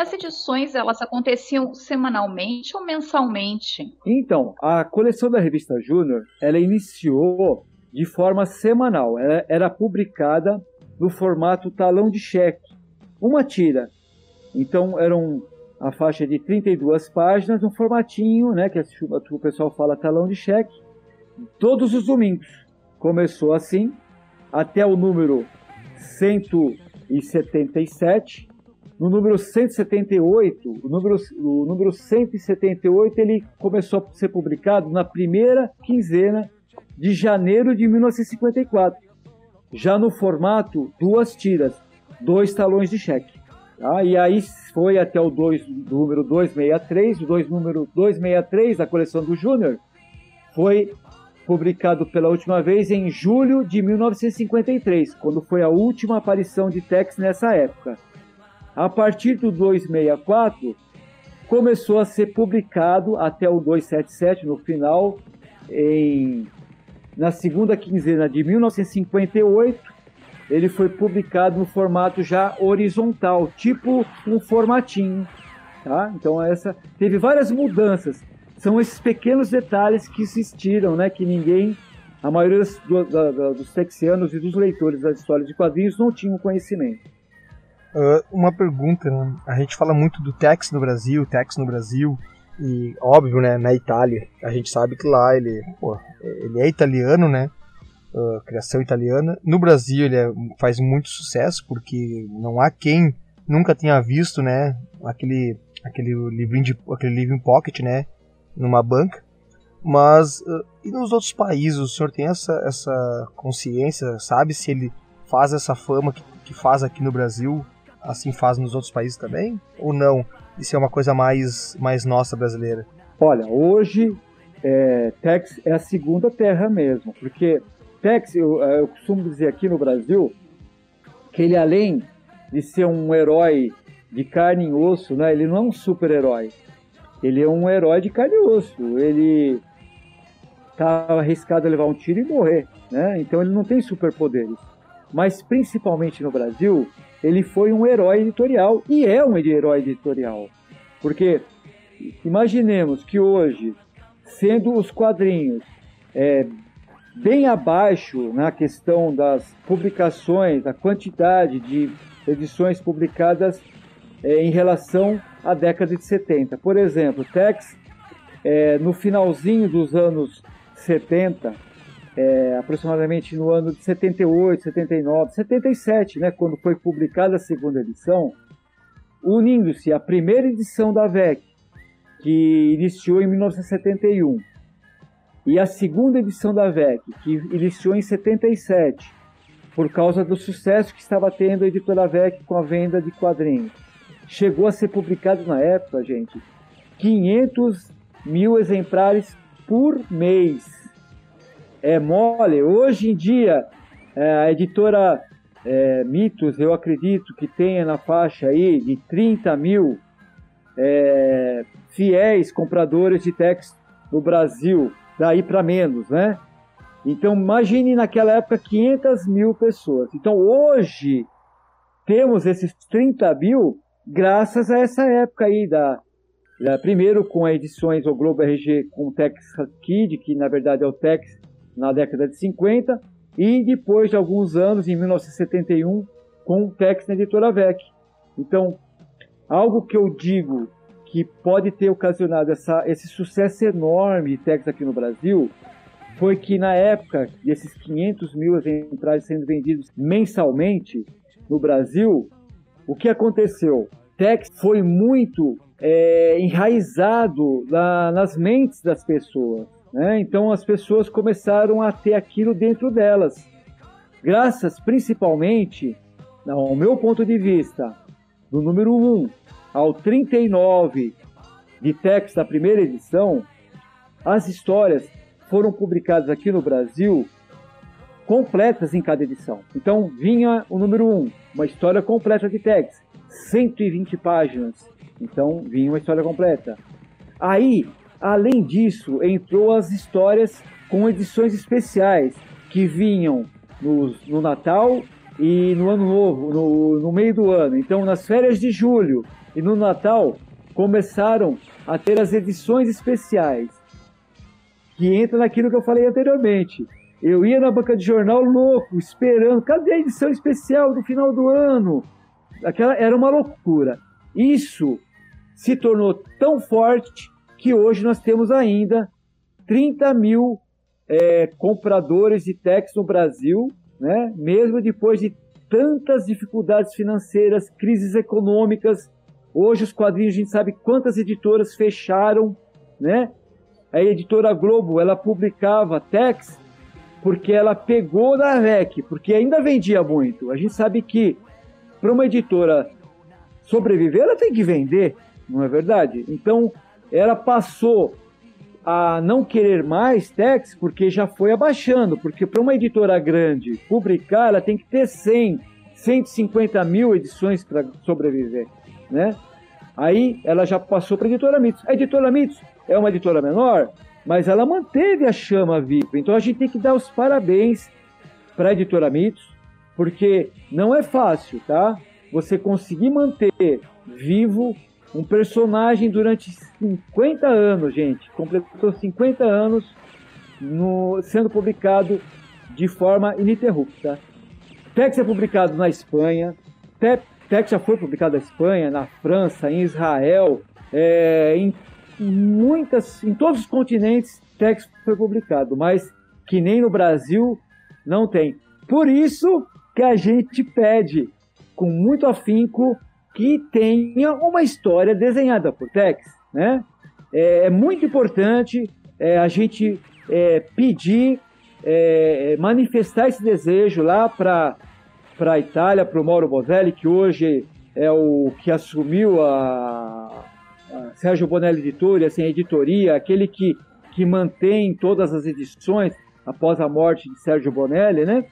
As edições elas aconteciam semanalmente ou mensalmente? Então, a coleção da revista Júnior, ela iniciou de forma semanal. Ela era publicada no formato talão de cheque, uma tira. Então, eram a faixa de 32 páginas, um formatinho, né, que o pessoal fala talão de cheque, todos os domingos. Começou assim, até o número 177, no número 178, o número, o número 178 ele começou a ser publicado na primeira quinzena de janeiro de 1954, já no formato duas tiras, dois talões de cheque. Tá? E aí foi até o dois, número 263, o dois, número 263 da coleção do Júnior, foi publicado pela última vez em julho de 1953, quando foi a última aparição de Tex nessa época. A partir do 264, começou a ser publicado até o 277 no final em na segunda quinzena de 1958 ele foi publicado no formato já horizontal, tipo um formatinho, tá? Então essa teve várias mudanças. São esses pequenos detalhes que existiram, né? Que ninguém, a maioria dos, do, dos texianos e dos leitores das histórias de quadrinhos não tinham conhecimento. Uh, uma pergunta, né? A gente fala muito do Tex no Brasil, Tex no Brasil, e óbvio, né? Na Itália, a gente sabe que lá ele, pô, ele é italiano, né? uh, criação italiana. No Brasil ele é, faz muito sucesso porque não há quem nunca tenha visto, né, aquele aquele livrinho de aquele livro pocket, né, numa banca. Mas uh, e nos outros países o senhor tem essa essa consciência, sabe se ele faz essa fama que, que faz aqui no Brasil, assim faz nos outros países também ou não? Isso é uma coisa mais mais nossa brasileira. Olha, hoje é, Tex é a segunda terra mesmo, porque Tex, eu, eu costumo dizer aqui no Brasil, que ele além de ser um herói de carne e osso, né, ele não é um super-herói. Ele é um herói de carne e osso. Ele tá arriscado a levar um tiro e morrer, né? Então ele não tem superpoderes. Mas principalmente no Brasil, ele foi um herói editorial e é um herói editorial. Porque imaginemos que hoje, sendo os quadrinhos é, bem abaixo na questão das publicações, a quantidade de edições publicadas é, em relação à década de 70. Por exemplo, Tex, é, no finalzinho dos anos 70, é, aproximadamente no ano de 78, 79, 77, né, quando foi publicada a segunda edição, unindo-se a primeira edição da VEC, que iniciou em 1971, e a segunda edição da VEC, que iniciou em 77, por causa do sucesso que estava tendo a editora VEC com a venda de quadrinhos. Chegou a ser publicado na época, gente, 500 mil exemplares por mês. É mole. Hoje em dia, é, a editora é, Mitos, eu acredito que tenha na faixa aí de 30 mil é, fiéis compradores de texto no Brasil daí para menos, né? Então imagine naquela época 500 mil pessoas. Então hoje temos esses 30 mil graças a essa época aí da, primeiro com edições do Globo RG com o Tex Kid, que na verdade é o Tex na década de 50, e depois de alguns anos, em 1971, com o Tex na editora VEC. Então, algo que eu digo que pode ter ocasionado essa, esse sucesso enorme de Tex aqui no Brasil foi que na época desses 500 mil exemplares sendo vendidos mensalmente no Brasil, o que aconteceu? Tex foi muito é, enraizado na, nas mentes das pessoas. Né? Então as pessoas começaram a ter aquilo dentro delas. Graças principalmente, ao meu ponto de vista, do número 1, um, ao 39 de Tex da primeira edição, as histórias foram publicadas aqui no Brasil completas em cada edição. Então vinha o número 1, uma história completa de Tex, 120 páginas. Então vinha uma história completa. Aí, além disso, entrou as histórias com edições especiais que vinham no, no Natal e no Ano Novo, no, no meio do ano. Então, nas férias de julho, e no Natal começaram a ter as edições especiais, que entra naquilo que eu falei anteriormente. Eu ia na banca de jornal louco, esperando, cadê a edição especial do final do ano? Aquela era uma loucura. Isso se tornou tão forte que hoje nós temos ainda 30 mil é, compradores de Tex no Brasil, né? mesmo depois de tantas dificuldades financeiras, crises econômicas, Hoje os quadrinhos a gente sabe quantas editoras fecharam, né? A editora Globo, ela publicava Tex porque ela pegou da REC, porque ainda vendia muito. A gente sabe que para uma editora sobreviver, ela tem que vender, não é verdade? Então, ela passou a não querer mais Tex porque já foi abaixando, porque para uma editora grande publicar, ela tem que ter 100, 150 mil edições para sobreviver né? Aí ela já passou para a editora Mitos. A editora Mitos é uma editora menor, mas ela manteve a chama viva. Então a gente tem que dar os parabéns para a editora Mitos, porque não é fácil, tá? Você conseguir manter vivo um personagem durante 50 anos, gente. Completou 50 anos no, sendo publicado de forma ininterrupta. Tex é publicado na Espanha, Tex já foi publicado na Espanha, na França, em Israel, é, em muitas, em todos os continentes, Tex foi publicado, mas que nem no Brasil não tem. Por isso que a gente pede com muito afinco que tenha uma história desenhada por Tex, né? É, é muito importante é, a gente é, pedir, é, manifestar esse desejo lá para a Itália, para o Mauro Bozelli, que hoje é o que assumiu a, a Sérgio Bonelli Editoria, assim, a editoria, aquele que, que mantém todas as edições após a morte de Sérgio Bonelli, né?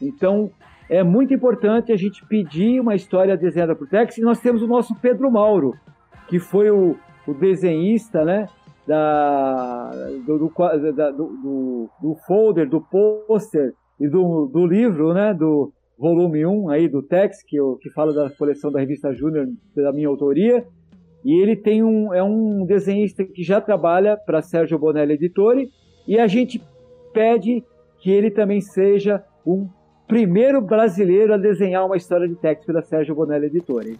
Então, é muito importante a gente pedir uma história desenhada por Tex, e nós temos o nosso Pedro Mauro, que foi o, o desenhista, né? Da, do, do, da, do, do, folder, do pôster e do, do livro, né? Do volume 1 aí do Tex, que, eu, que fala da coleção da revista Júnior, da minha autoria. E ele tem um, é um desenhista que já trabalha para Sérgio Bonelli Editore, e a gente pede que ele também seja um primeiro brasileiro a desenhar uma história de Tex pela Sérgio Bonelli Editore.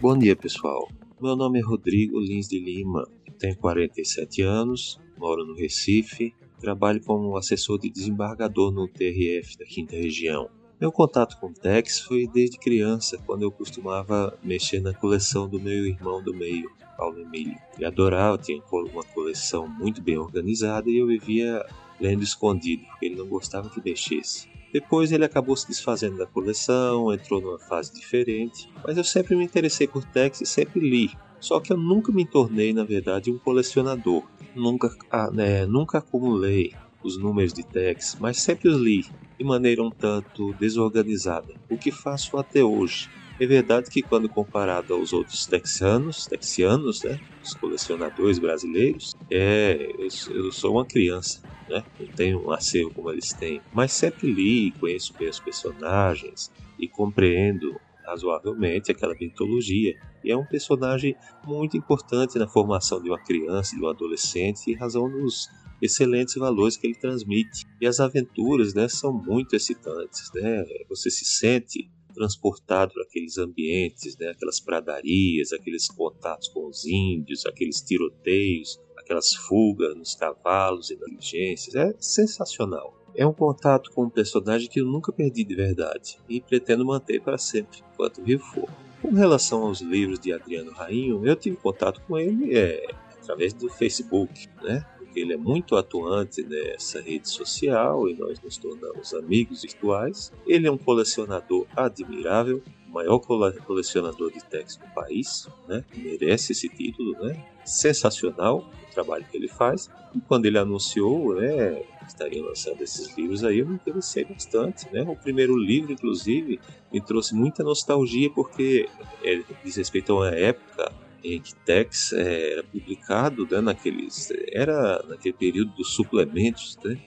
Bom dia, pessoal. Meu nome é Rodrigo Lins de Lima, tenho 47 anos, moro no Recife, trabalho como assessor de desembargador no TRF da Quinta Região. Meu contato com Tex foi desde criança, quando eu costumava mexer na coleção do meu irmão do meio, Paulo Emílio. Ele adorava, tinha uma coleção muito bem organizada e eu vivia lendo escondido, porque ele não gostava que mexesse. Depois ele acabou se desfazendo da coleção, entrou numa fase diferente, mas eu sempre me interessei por Tex e sempre li. Só que eu nunca me tornei, na verdade, um colecionador. Nunca, ah, né, nunca acumulei os números de Tex, mas sempre os li de maneira um tanto desorganizada, o que faço até hoje. É verdade que quando comparado aos outros texanos, texianos, né, os colecionadores brasileiros, é, eu, eu sou uma criança, né, não tenho um acervo como eles têm, mas sempre li, conheço bem os personagens e compreendo razoavelmente aquela mitologia. E é um personagem muito importante na formação de uma criança, de um adolescente, em razão dos excelentes valores que ele transmite. E as aventuras né, são muito excitantes. Né? Você se sente transportado para aqueles ambientes, né? aquelas pradarias, aqueles contatos com os índios, aqueles tiroteios, aquelas fugas nos cavalos e diligências. É sensacional. É um contato com um personagem que eu nunca perdi de verdade e pretendo manter para sempre, enquanto vivo for. Com relação aos livros de Adriano Rainho, eu tive contato com ele é, através do Facebook, né? Porque ele é muito atuante nessa rede social e nós nos tornamos amigos virtuais. Ele é um colecionador admirável, o maior colecionador de texto do país, né? merece esse título, né? sensacional o trabalho que ele faz. E quando ele anunciou, né, estaria lançando esses livros aí, eu me interessei bastante, né? O primeiro livro, inclusive, me trouxe muita nostalgia porque é, diz respeito a uma época em que Tex é, era publicado né, naqueles era naquele período dos suplementos né,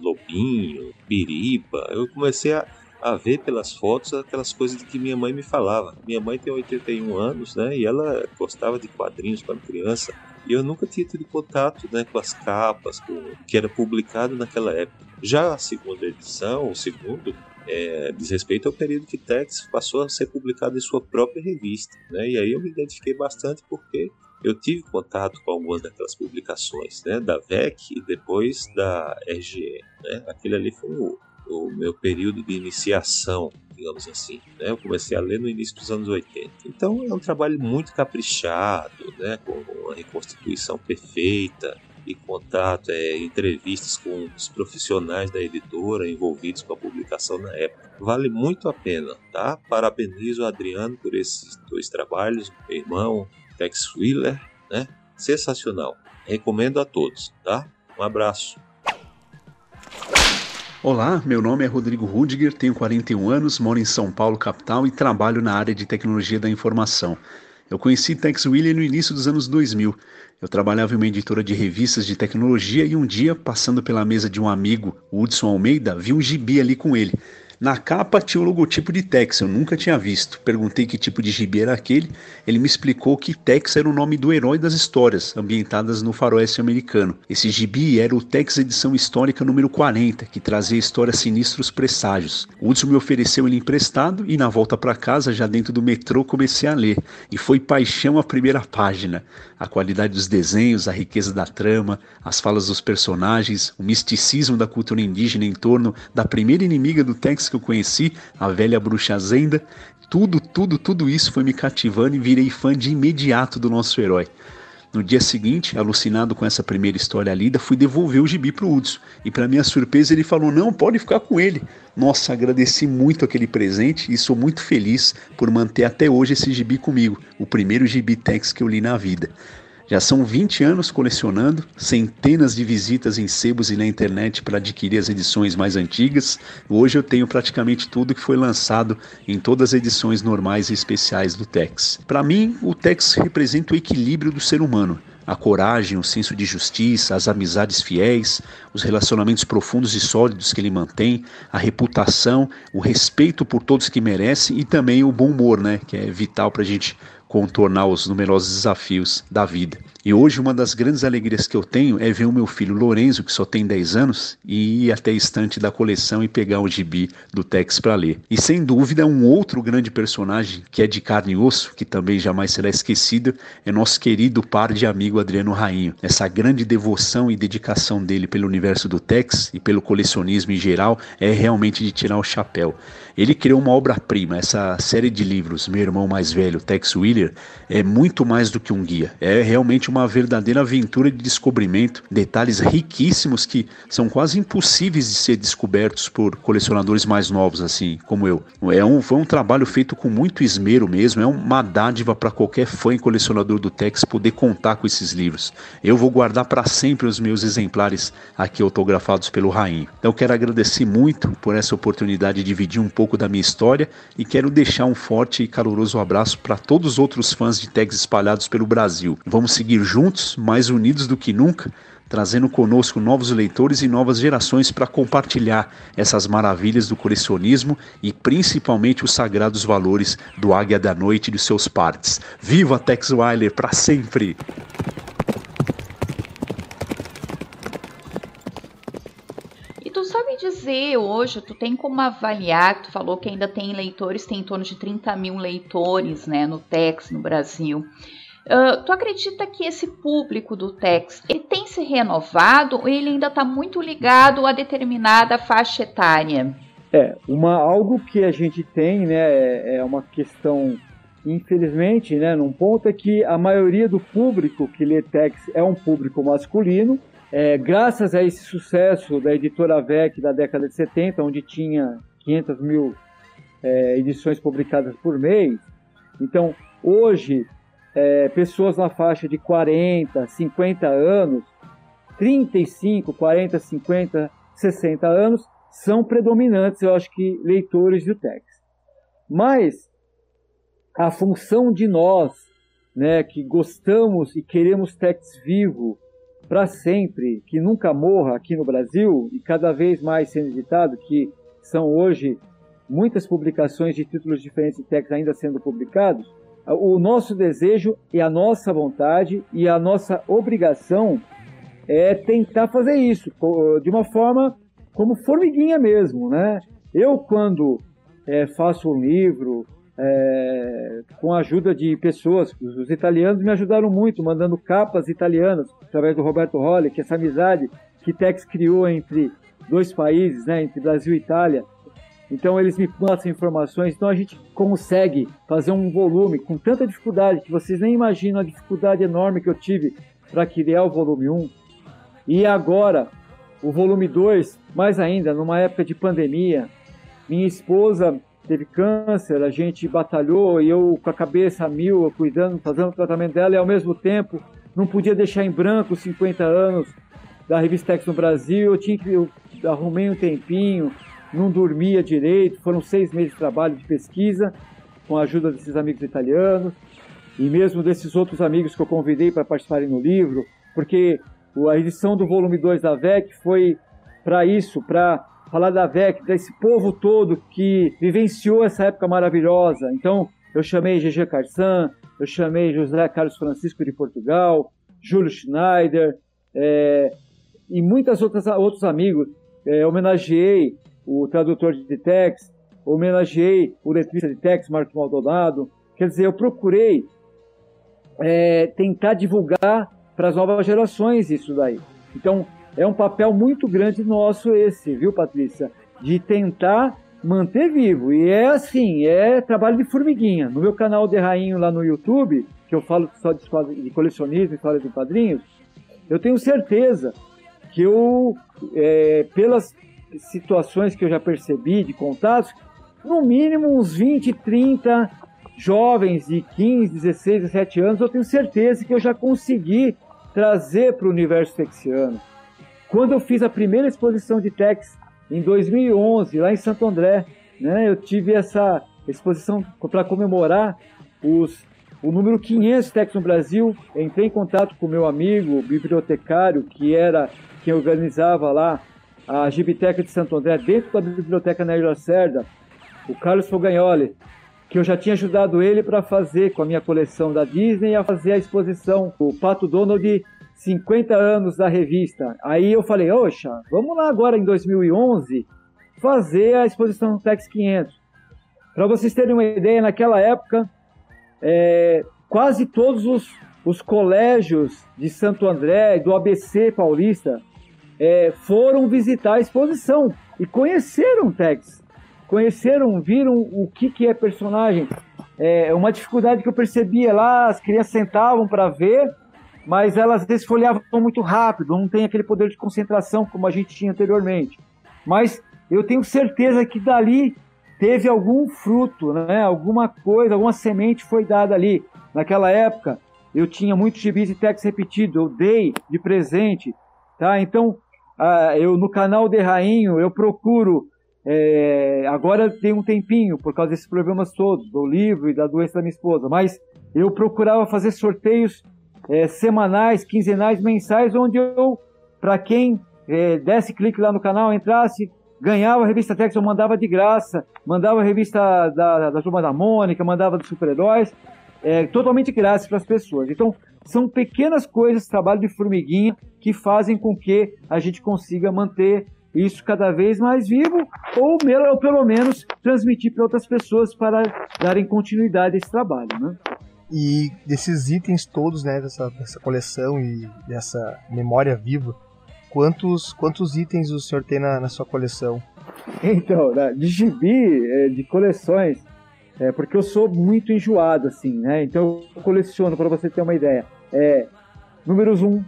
Lobinho, Biriba. Eu comecei a, a ver pelas fotos aquelas coisas de que minha mãe me falava. Minha mãe tem 81 anos né e ela gostava de quadrinhos quando criança. E eu nunca tinha tido contato né, com as capas com o que era publicado naquela época. Já a segunda edição o segundo é, diz respeito ao período que Tex passou a ser publicado em sua própria revista. Né? E aí eu me identifiquei bastante porque eu tive contato com algumas daquelas publicações, né? da VEC e depois da RGE. Né? Aquele ali foi o, o meu período de iniciação, digamos assim. Né? Eu comecei a ler no início dos anos 80. Então é um trabalho muito caprichado, né? com uma reconstituição perfeita, e contato, é, entrevistas com os profissionais da editora envolvidos com a publicação na época. Vale muito a pena, tá? Parabenizo o Adriano por esses dois trabalhos, meu irmão, Tex Wheeler, né? Sensacional. Recomendo a todos, tá? Um abraço. Olá, meu nome é Rodrigo Rudiger, tenho 41 anos, moro em São Paulo, capital, e trabalho na área de tecnologia da informação. Eu conheci Tex William no início dos anos 2000. Eu trabalhava em uma editora de revistas de tecnologia e um dia, passando pela mesa de um amigo, Hudson Almeida, vi um gibi ali com ele. Na capa tinha o logotipo de Tex, eu nunca tinha visto. Perguntei que tipo de gibi era aquele. Ele me explicou que Tex era o nome do herói das histórias, ambientadas no faroeste americano. Esse gibi era o Tex edição histórica número 40, que trazia histórias sinistros presságios. O Hudson me ofereceu ele emprestado e na volta para casa, já dentro do metrô, comecei a ler. E foi paixão a primeira página. A qualidade dos desenhos, a riqueza da trama, as falas dos personagens, o misticismo da cultura indígena em torno da primeira inimiga do Tex que eu conheci, a velha bruxa Zenda, tudo, tudo, tudo isso foi me cativando e virei fã de imediato do nosso herói. No dia seguinte, alucinado com essa primeira história lida, fui devolver o gibi pro Hudson. E para minha surpresa, ele falou: "Não, pode ficar com ele". Nossa, agradeci muito aquele presente e sou muito feliz por manter até hoje esse gibi comigo, o primeiro gibi Tex que eu li na vida. Já são 20 anos colecionando, centenas de visitas em sebos e na internet para adquirir as edições mais antigas. Hoje eu tenho praticamente tudo que foi lançado em todas as edições normais e especiais do Tex. Para mim, o Tex representa o equilíbrio do ser humano a coragem, o senso de justiça, as amizades fiéis, os relacionamentos profundos e sólidos que ele mantém, a reputação, o respeito por todos que merece e também o bom humor, né, que é vital para a gente contornar os numerosos desafios da vida. E hoje uma das grandes alegrias que eu tenho é ver o meu filho Lorenzo, que só tem 10 anos, e ir até a estante da coleção e pegar um gibi do Tex para ler. E sem dúvida, um outro grande personagem que é de carne e osso, que também jamais será esquecido, é nosso querido par de amigo Adriano Rainho. Essa grande devoção e dedicação dele pelo universo do Tex e pelo colecionismo em geral é realmente de tirar o chapéu. Ele criou uma obra-prima, essa série de livros, Meu Irmão Mais Velho, Tex Wheeler, é muito mais do que um guia. É realmente uma verdadeira aventura de descobrimento, detalhes riquíssimos que são quase impossíveis de ser descobertos por colecionadores mais novos, assim como eu. É um, foi um trabalho feito com muito esmero mesmo, é uma dádiva para qualquer fã e colecionador do Tex poder contar com esses livros. Eu vou guardar para sempre os meus exemplares aqui autografados pelo Rainho. Então quero agradecer muito por essa oportunidade de dividir um pouco da minha história e quero deixar um forte e caloroso abraço para todos os outros fãs de tags espalhados pelo Brasil. Vamos seguir juntos, mais unidos do que nunca, trazendo conosco novos leitores e novas gerações para compartilhar essas maravilhas do colecionismo e principalmente os sagrados valores do Águia da Noite e de seus partes. Viva Tex Weiler para sempre! Sabe dizer hoje, tu tem como avaliar, tu falou que ainda tem leitores, tem em torno de 30 mil leitores né, no Tex no Brasil. Uh, tu acredita que esse público do Tex ele tem se renovado ou ele ainda está muito ligado a determinada faixa etária? É, uma, algo que a gente tem, né, é, é uma questão, infelizmente, né, num ponto é que a maioria do público que lê Tex é um público masculino, é, graças a esse sucesso da editora VEC da década de 70, onde tinha 500 mil é, edições publicadas por mês, então hoje é, pessoas na faixa de 40, 50 anos, 35, 40, 50, 60 anos são predominantes, eu acho que leitores do Tex. Mas a função de nós, né, que gostamos e queremos Tex vivo, para sempre, que nunca morra aqui no Brasil e cada vez mais sendo editado, que são hoje muitas publicações de títulos diferentes de textos ainda sendo publicados, o nosso desejo e a nossa vontade e a nossa obrigação é tentar fazer isso de uma forma como formiguinha mesmo, né? Eu quando é, faço um livro, é, com a ajuda de pessoas. Os italianos me ajudaram muito, mandando capas italianas, através do Roberto Rolli, que essa amizade que Tex criou entre dois países, né, entre Brasil e Itália. Então eles me passam informações, então a gente consegue fazer um volume com tanta dificuldade que vocês nem imaginam a dificuldade enorme que eu tive para criar o volume 1. E agora, o volume 2, mais ainda, numa época de pandemia, minha esposa teve câncer, a gente batalhou e eu com a cabeça a mil, cuidando, fazendo o tratamento dela e ao mesmo tempo não podia deixar em branco os 50 anos da revista Tex no Brasil, eu tinha que eu arrumei um tempinho, não dormia direito, foram seis meses de trabalho de pesquisa, com a ajuda desses amigos italianos, e mesmo desses outros amigos que eu convidei para participarem no livro, porque a edição do volume 2 da VEC foi para isso, para falar da VEC, desse povo todo que vivenciou essa época maravilhosa. Então, eu chamei GG Carsan, eu chamei José Carlos Francisco de Portugal, Júlio Schneider, é, e muitas outras outros amigos. É, homenageei o tradutor de text, homenageei o letrista de text, Marcos Maldonado. Quer dizer, eu procurei é, tentar divulgar para as novas gerações isso daí. Então, é um papel muito grande nosso esse, viu, Patrícia? De tentar manter vivo. E é assim, é trabalho de formiguinha. No meu canal de Rainho lá no YouTube, que eu falo só de, de colecionismo, história de padrinhos, eu tenho certeza que eu, é, pelas situações que eu já percebi de contatos, no mínimo uns 20, 30 jovens de 15, 16, 17 anos, eu tenho certeza que eu já consegui trazer para o universo texiano. Quando eu fiz a primeira exposição de Tex em 2011, lá em Santo André, né, eu tive essa exposição para comemorar os, o número 500 Tex no Brasil. Entrei em contato com meu amigo bibliotecário, que era quem organizava lá a Gibiteca de Santo André, dentro da biblioteca Nélio Lacerda, o Carlos Fogagnoli, que eu já tinha ajudado ele para fazer com a minha coleção da Disney a fazer a exposição o Pato Donald 50 anos da revista. Aí eu falei, oxa, vamos lá agora em 2011 fazer a exposição Tex 500. Para vocês terem uma ideia, naquela época, é, quase todos os, os colégios de Santo André, do ABC paulista, é, foram visitar a exposição e conheceram Tex conheceram, viram o que, que é personagem. É uma dificuldade que eu percebia lá, as crianças sentavam para ver, mas elas folheavam muito rápido, não tem aquele poder de concentração como a gente tinha anteriormente. Mas eu tenho certeza que dali teve algum fruto, né? alguma coisa, alguma semente foi dada ali. Naquela época, eu tinha muitos gibis e textos repetidos, eu dei de presente, tá? Então, uh, eu no canal de Rainho, eu procuro é, agora tem um tempinho por causa desses problemas todos, do livro e da doença da minha esposa, mas eu procurava fazer sorteios é, semanais, quinzenais, mensais, onde eu, para quem é, desse clique lá no canal, entrasse, ganhava a revista Tex, eu mandava de graça, mandava a revista da, da Turma da Mônica, mandava dos super-heróis, é, totalmente grátis para as pessoas. Então, são pequenas coisas, trabalho de formiguinha, que fazem com que a gente consiga manter isso cada vez mais vivo, ou, ou pelo menos transmitir para outras pessoas para darem continuidade a esse trabalho. Né? E desses itens todos, né, dessa, dessa coleção e dessa memória viva, quantos, quantos itens o senhor tem na, na sua coleção? Então, de gibi, é, de coleções, é, porque eu sou muito enjoado, assim, né? Então eu coleciono, para você ter uma ideia, é, números 1,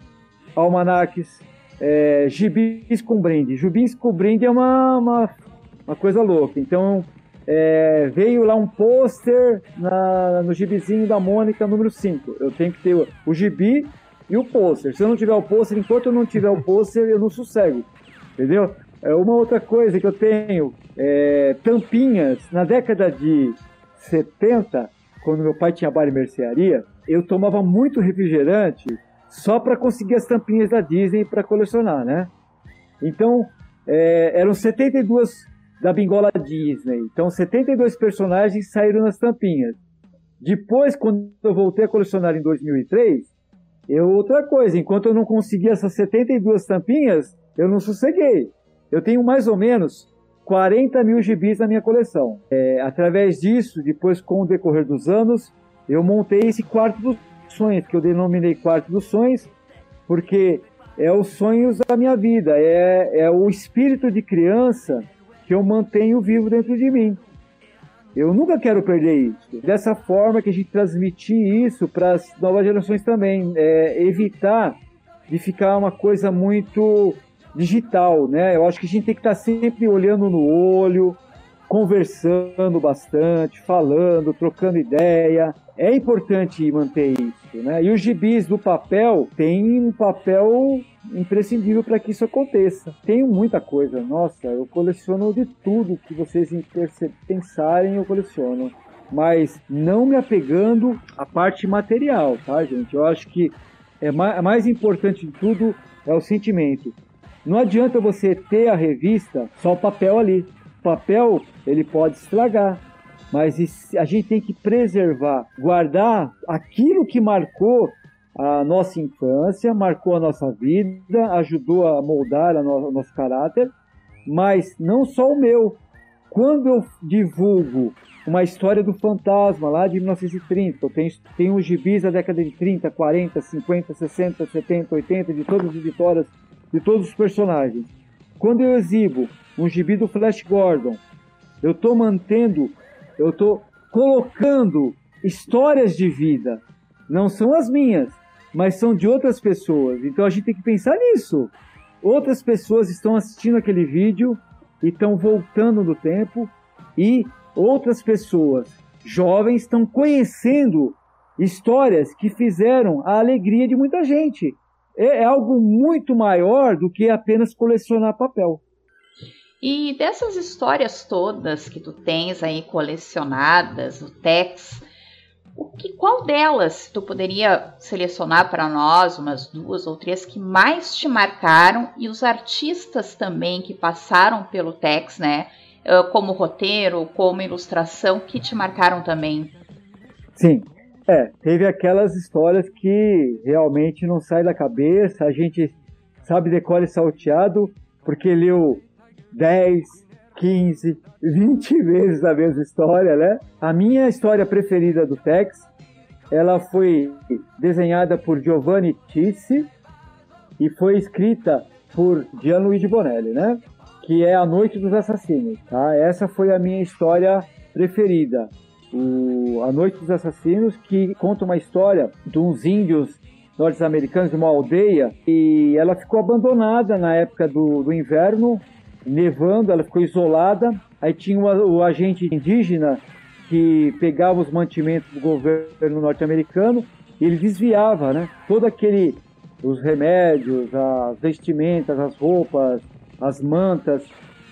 almanaques, é, gibis com brinde. Gibis com brinde é uma, uma, uma coisa louca. Então, é, veio lá um pôster no gibizinho da Mônica número 5. Eu tenho que ter o, o gibi e o pôster. Se eu não tiver o pôster, enquanto eu não tiver o pôster, eu não sossego. Entendeu? É uma outra coisa que eu tenho, é, tampinhas. Na década de 70, quando meu pai tinha bar e mercearia, eu tomava muito refrigerante só para conseguir as tampinhas da Disney para colecionar, né? Então, é, eram 72 da bingola Disney. Então, 72 personagens saíram nas tampinhas. Depois, quando eu voltei a colecionar em 2003, eu outra coisa, enquanto eu não consegui essas 72 tampinhas, eu não sosseguei. Eu tenho mais ou menos 40 mil gibis na minha coleção. É, através disso, depois com o decorrer dos anos, eu montei esse quarto dos sonhos, que eu denominei quarto dos sonhos, porque é os sonhos da minha vida, é, é o espírito de criança que eu mantenho vivo dentro de mim. Eu nunca quero perder isso. Dessa forma que a gente transmitir isso para as novas gerações também, é evitar de ficar uma coisa muito digital, né? Eu acho que a gente tem que estar sempre olhando no olho, conversando bastante, falando, trocando ideia. É importante manter isso, né? E os gibis do papel têm um papel imprescindível para que isso aconteça. Tenho muita coisa, nossa, eu coleciono de tudo que vocês pensarem, eu coleciono. Mas não me apegando à parte material, tá, gente? Eu acho que é mais importante de tudo é o sentimento. Não adianta você ter a revista só o papel ali. Papel ele pode estragar, mas a gente tem que preservar, guardar aquilo que marcou a nossa infância, marcou a nossa vida, ajudou a moldar o nosso caráter, mas não só o meu. Quando eu divulgo uma história do fantasma lá de 1930, eu tenho, os gibis da década de 30, 40, 50, 60, 70, 80, de todas as editoras de todos os personagens. Quando eu exibo um gibi do Flash Gordon, eu estou mantendo, eu estou colocando histórias de vida. Não são as minhas, mas são de outras pessoas. Então a gente tem que pensar nisso. Outras pessoas estão assistindo aquele vídeo e estão voltando no tempo e outras pessoas jovens estão conhecendo histórias que fizeram a alegria de muita gente é, é algo muito maior do que apenas colecionar papel. E dessas histórias todas que tu tens aí colecionadas, o Tex, o que, qual delas tu poderia selecionar para nós, umas duas ou três que mais te marcaram e os artistas também que passaram pelo Tex, né? Como roteiro, como ilustração, que te marcaram também? Sim, é, teve aquelas histórias que realmente não sai da cabeça, a gente sabe decore salteado, porque leu 10, 15, 20 vezes a mesma história, né? A minha história preferida do Tex, ela foi desenhada por Giovanni Tissi e foi escrita por Gianluigi Bonelli, né? Que é A Noite dos Assassinos, tá? Essa foi a minha história preferida o A Noite dos Assassinos, que conta uma história de uns índios norte-americanos de uma aldeia e ela ficou abandonada na época do, do inverno, nevando, ela ficou isolada. Aí tinha o, o agente indígena que pegava os mantimentos do governo norte-americano e ele desviava, né? Todo aquele os remédios, as vestimentas, as roupas, as mantas,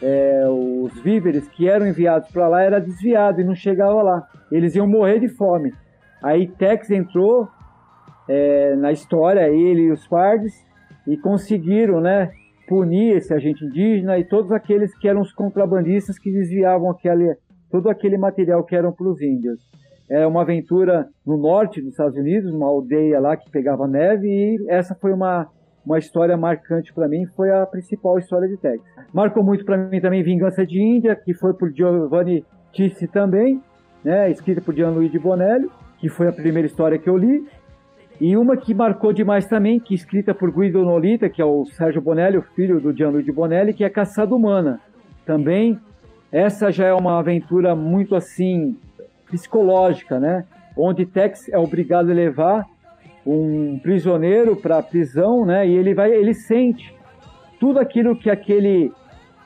é, os víveres que eram enviados para lá era desviado e não chegava lá. Eles iam morrer de fome. Aí Tex entrou é, na história, ele e os fardes, e conseguiram, né, punir esse agente indígena e todos aqueles que eram os contrabandistas que desviavam aquele, todo aquele material que eram para os índios. É uma aventura no norte dos Estados Unidos, uma aldeia lá que pegava neve, e essa foi uma uma história marcante para mim foi a principal história de Tex. Marcou muito para mim também Vingança de Índia, que foi por Giovanni Tissi também, né, escrita por Gianluigi Bonelli, que foi a primeira história que eu li. E uma que marcou demais também, que escrita por Guido Nolita, que é o Sérgio Bonelli, o filho do Gianluigi Bonelli, que é Caçada Humana. Também essa já é uma aventura muito assim psicológica, né? Onde Tex é obrigado a levar um prisioneiro para a prisão, né? E ele vai, ele sente tudo aquilo que aquele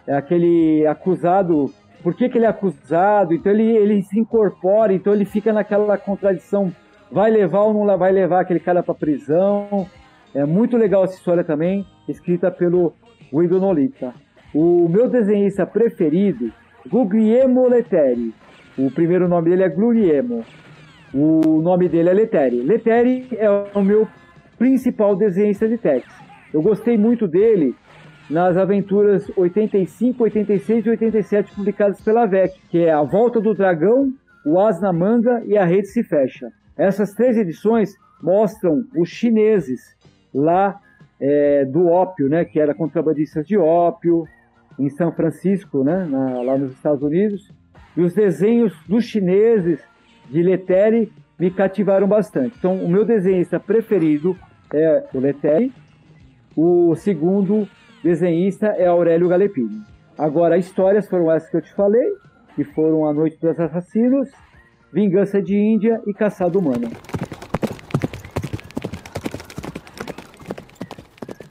aquele acusado, por que, que ele é acusado? Então ele ele se incorpora, então ele fica naquela contradição, vai levar ou não vai levar aquele cara para prisão? É muito legal essa história também, escrita pelo Guido Nolita. O meu desenhista preferido, Guglielmo Letteri. O primeiro nome dele é Guglielmo. O nome dele é Leteri. Leteri é o meu principal desenhista de Tex. Eu gostei muito dele nas aventuras 85, 86 e 87 publicadas pela VEC, que é A Volta do Dragão, O As na Manga e A Rede Se Fecha. Essas três edições mostram os chineses lá é, do ópio, né, que era contrabandistas de ópio, em São Francisco, né, na, lá nos Estados Unidos, e os desenhos dos chineses de Leteri me cativaram bastante. Então, o meu desenhista preferido é o Leteri. O segundo desenhista é Aurélio Galepini. Agora, histórias foram essas que eu te falei, que foram A Noite dos Assassinos, Vingança de Índia e Caçada Humana.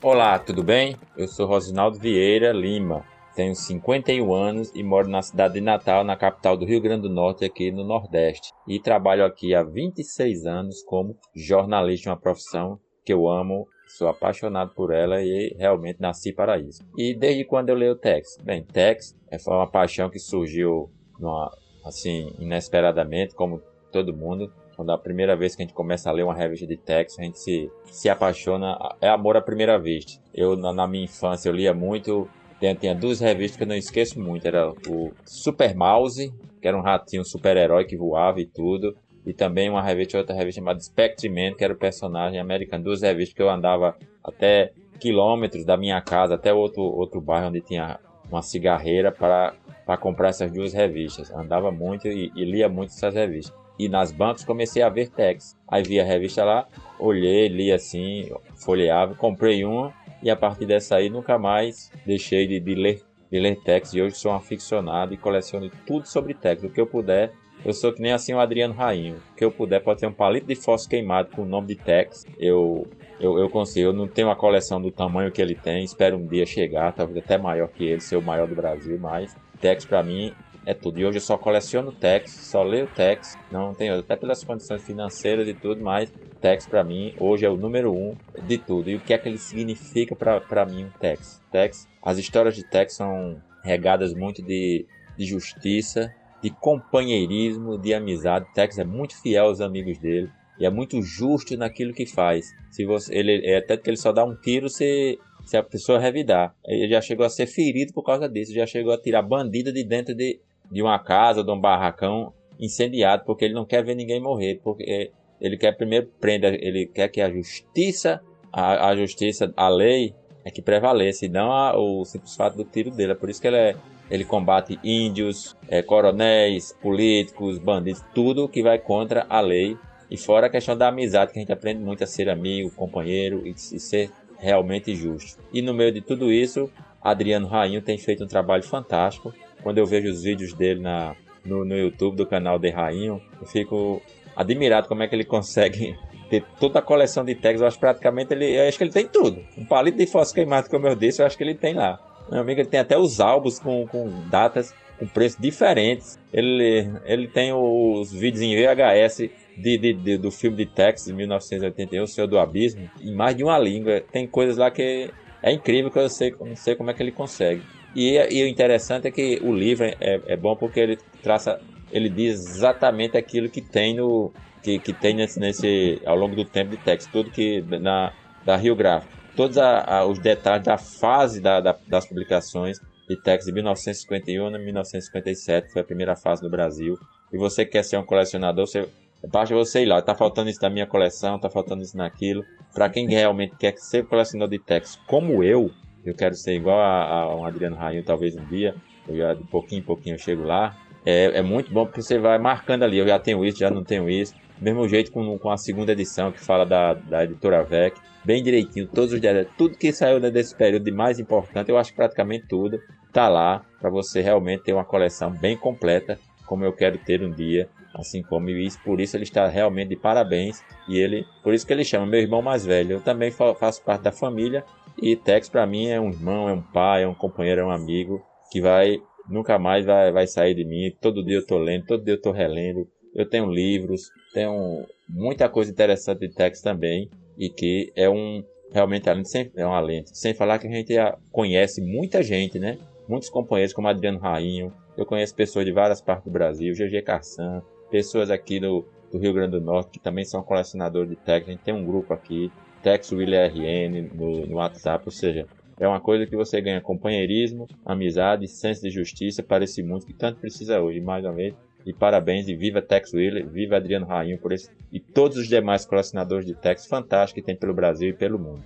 Olá, tudo bem? Eu sou Rosinaldo Vieira Lima, tenho 51 anos e moro na cidade de Natal, na capital do Rio Grande do Norte, aqui no Nordeste. E trabalho aqui há 26 anos como jornalista, uma profissão que eu amo, sou apaixonado por ela e realmente nasci para isso. E desde quando eu leio Tex? Bem, Tex é, foi uma paixão que surgiu numa, assim inesperadamente, como todo mundo. Quando a primeira vez que a gente começa a ler uma revista de Tex, a gente se, se apaixona. É amor à primeira vista. Eu, na, na minha infância, eu lia muito tinha, tinha duas revistas que eu não esqueço muito. Era o Super Mouse, que era um ratinho super-herói que voava e tudo. E também uma revista, outra revista chamada Spectre Man, que era o personagem americano. Duas revistas que eu andava até quilômetros da minha casa, até outro, outro bairro onde tinha uma cigarreira para, comprar essas duas revistas. Andava muito e, e lia muito essas revistas. E nas bancas comecei a ver Tex. Aí vi a revista lá, olhei, li assim, folheava, comprei uma e a partir dessa aí nunca mais deixei de, de ler de ler Tex e hoje sou um aficionado e coleciono tudo sobre Tex. O que eu puder, eu sou que nem assim o Adriano Rainho. O que eu puder, pode ter um palito de fósforo queimado com o nome de Tex. Eu, eu, eu consigo. Eu não tenho uma coleção do tamanho que ele tem. Espero um dia chegar, talvez até maior que ele, ser o maior do Brasil. Mas Tex para mim é tudo. E hoje eu só coleciono Tex, só leio Tex. Não tenho, até pelas condições financeiras e tudo, mas Tex para mim hoje é o número um de tudo. E o que é que ele significa para mim um Tex? Tex, as histórias de Tex são regadas muito de, de justiça, de companheirismo, de amizade. Tex é muito fiel aos amigos dele e é muito justo naquilo que faz. Se você, ele é até que ele só dá um tiro se se a pessoa revidar. Ele já chegou a ser ferido por causa disso, já chegou a tirar bandida de dentro de, de uma casa, de um barracão incendiado, porque ele não quer ver ninguém morrer, porque ele quer primeiro prender, ele quer que a justiça, a, a justiça, a lei é que prevaleça, e não a, o simples fato do tiro dele. É por isso que ele, é, ele combate índios, é, coronéis, políticos, bandidos, tudo que vai contra a lei. E fora a questão da amizade, que a gente aprende muito a ser amigo, companheiro e, e ser realmente justo. E no meio de tudo isso, Adriano Rainho tem feito um trabalho fantástico. Quando eu vejo os vídeos dele na, no, no YouTube do canal de Rainho, eu fico admirado como é que ele consegue ter toda a coleção de tags. Eu acho praticamente ele. Eu acho que ele tem tudo. Um palito de fósforo queimado, como eu disse, eu acho que ele tem lá. Meu amigo, ele tem até os álbuns com, com datas com preços diferentes. Ele, ele tem os vídeos em VHS de, de, de, do filme de Tex de 1981, O Senhor do Abismo, em mais de uma língua. Tem coisas lá que é incrível que eu sei, não sei como é que ele consegue. E, e o interessante é que o livro é, é bom porque ele traça ele diz exatamente aquilo que tem no que, que tem nesse, nesse ao longo do tempo de texto, tudo que na da Rio Gráfico, todos a, a, os detalhes da fase da, da, das publicações de texto de 1951 a 1957, foi a primeira fase no Brasil. E você quer ser um colecionador, você basta você ir lá, tá faltando isso na minha coleção, tá faltando isso naquilo. Para quem realmente quer ser colecionador de texto, como eu, eu quero ser igual a, a um Adriano Rainho talvez um dia, eu de pouquinho em pouquinho eu chego lá é, é muito bom porque você vai marcando ali, eu já tenho isso, já não tenho isso. Mesmo jeito com, com a segunda edição que fala da, da editora VEC, bem direitinho, todos os detalhes, tudo que saiu desse período de mais importante, eu acho praticamente tudo tá lá para você realmente ter uma coleção bem completa, como eu quero ter um dia, assim como isso, por isso ele está realmente de parabéns e ele, por isso que ele chama meu irmão mais velho. Eu também faço parte da família e Tex para mim é um irmão, é um pai, é um companheiro, é um amigo que vai nunca mais vai, vai sair de mim. Todo dia eu tô lendo, todo dia eu tô relendo. Eu tenho livros, tenho muita coisa interessante de texto também e que é um realmente além sem, é um alento. Sem falar que a gente conhece muita gente, né? Muitos companheiros como Adriano Rainho. Eu conheço pessoas de várias partes do Brasil, GG Carsan, pessoas aqui do, do Rio Grande do Norte que também são colecionadores de texto. A gente tem um grupo aqui, Tex William RN no, no WhatsApp, ou seja, é uma coisa que você ganha companheirismo, amizade, senso de justiça para esse mundo que tanto precisa hoje. Mais uma vez, e parabéns e viva Tex Wheeler, viva Adriano Rainho por esse e todos os demais colecionadores de Tex fantásticos que tem pelo Brasil e pelo mundo.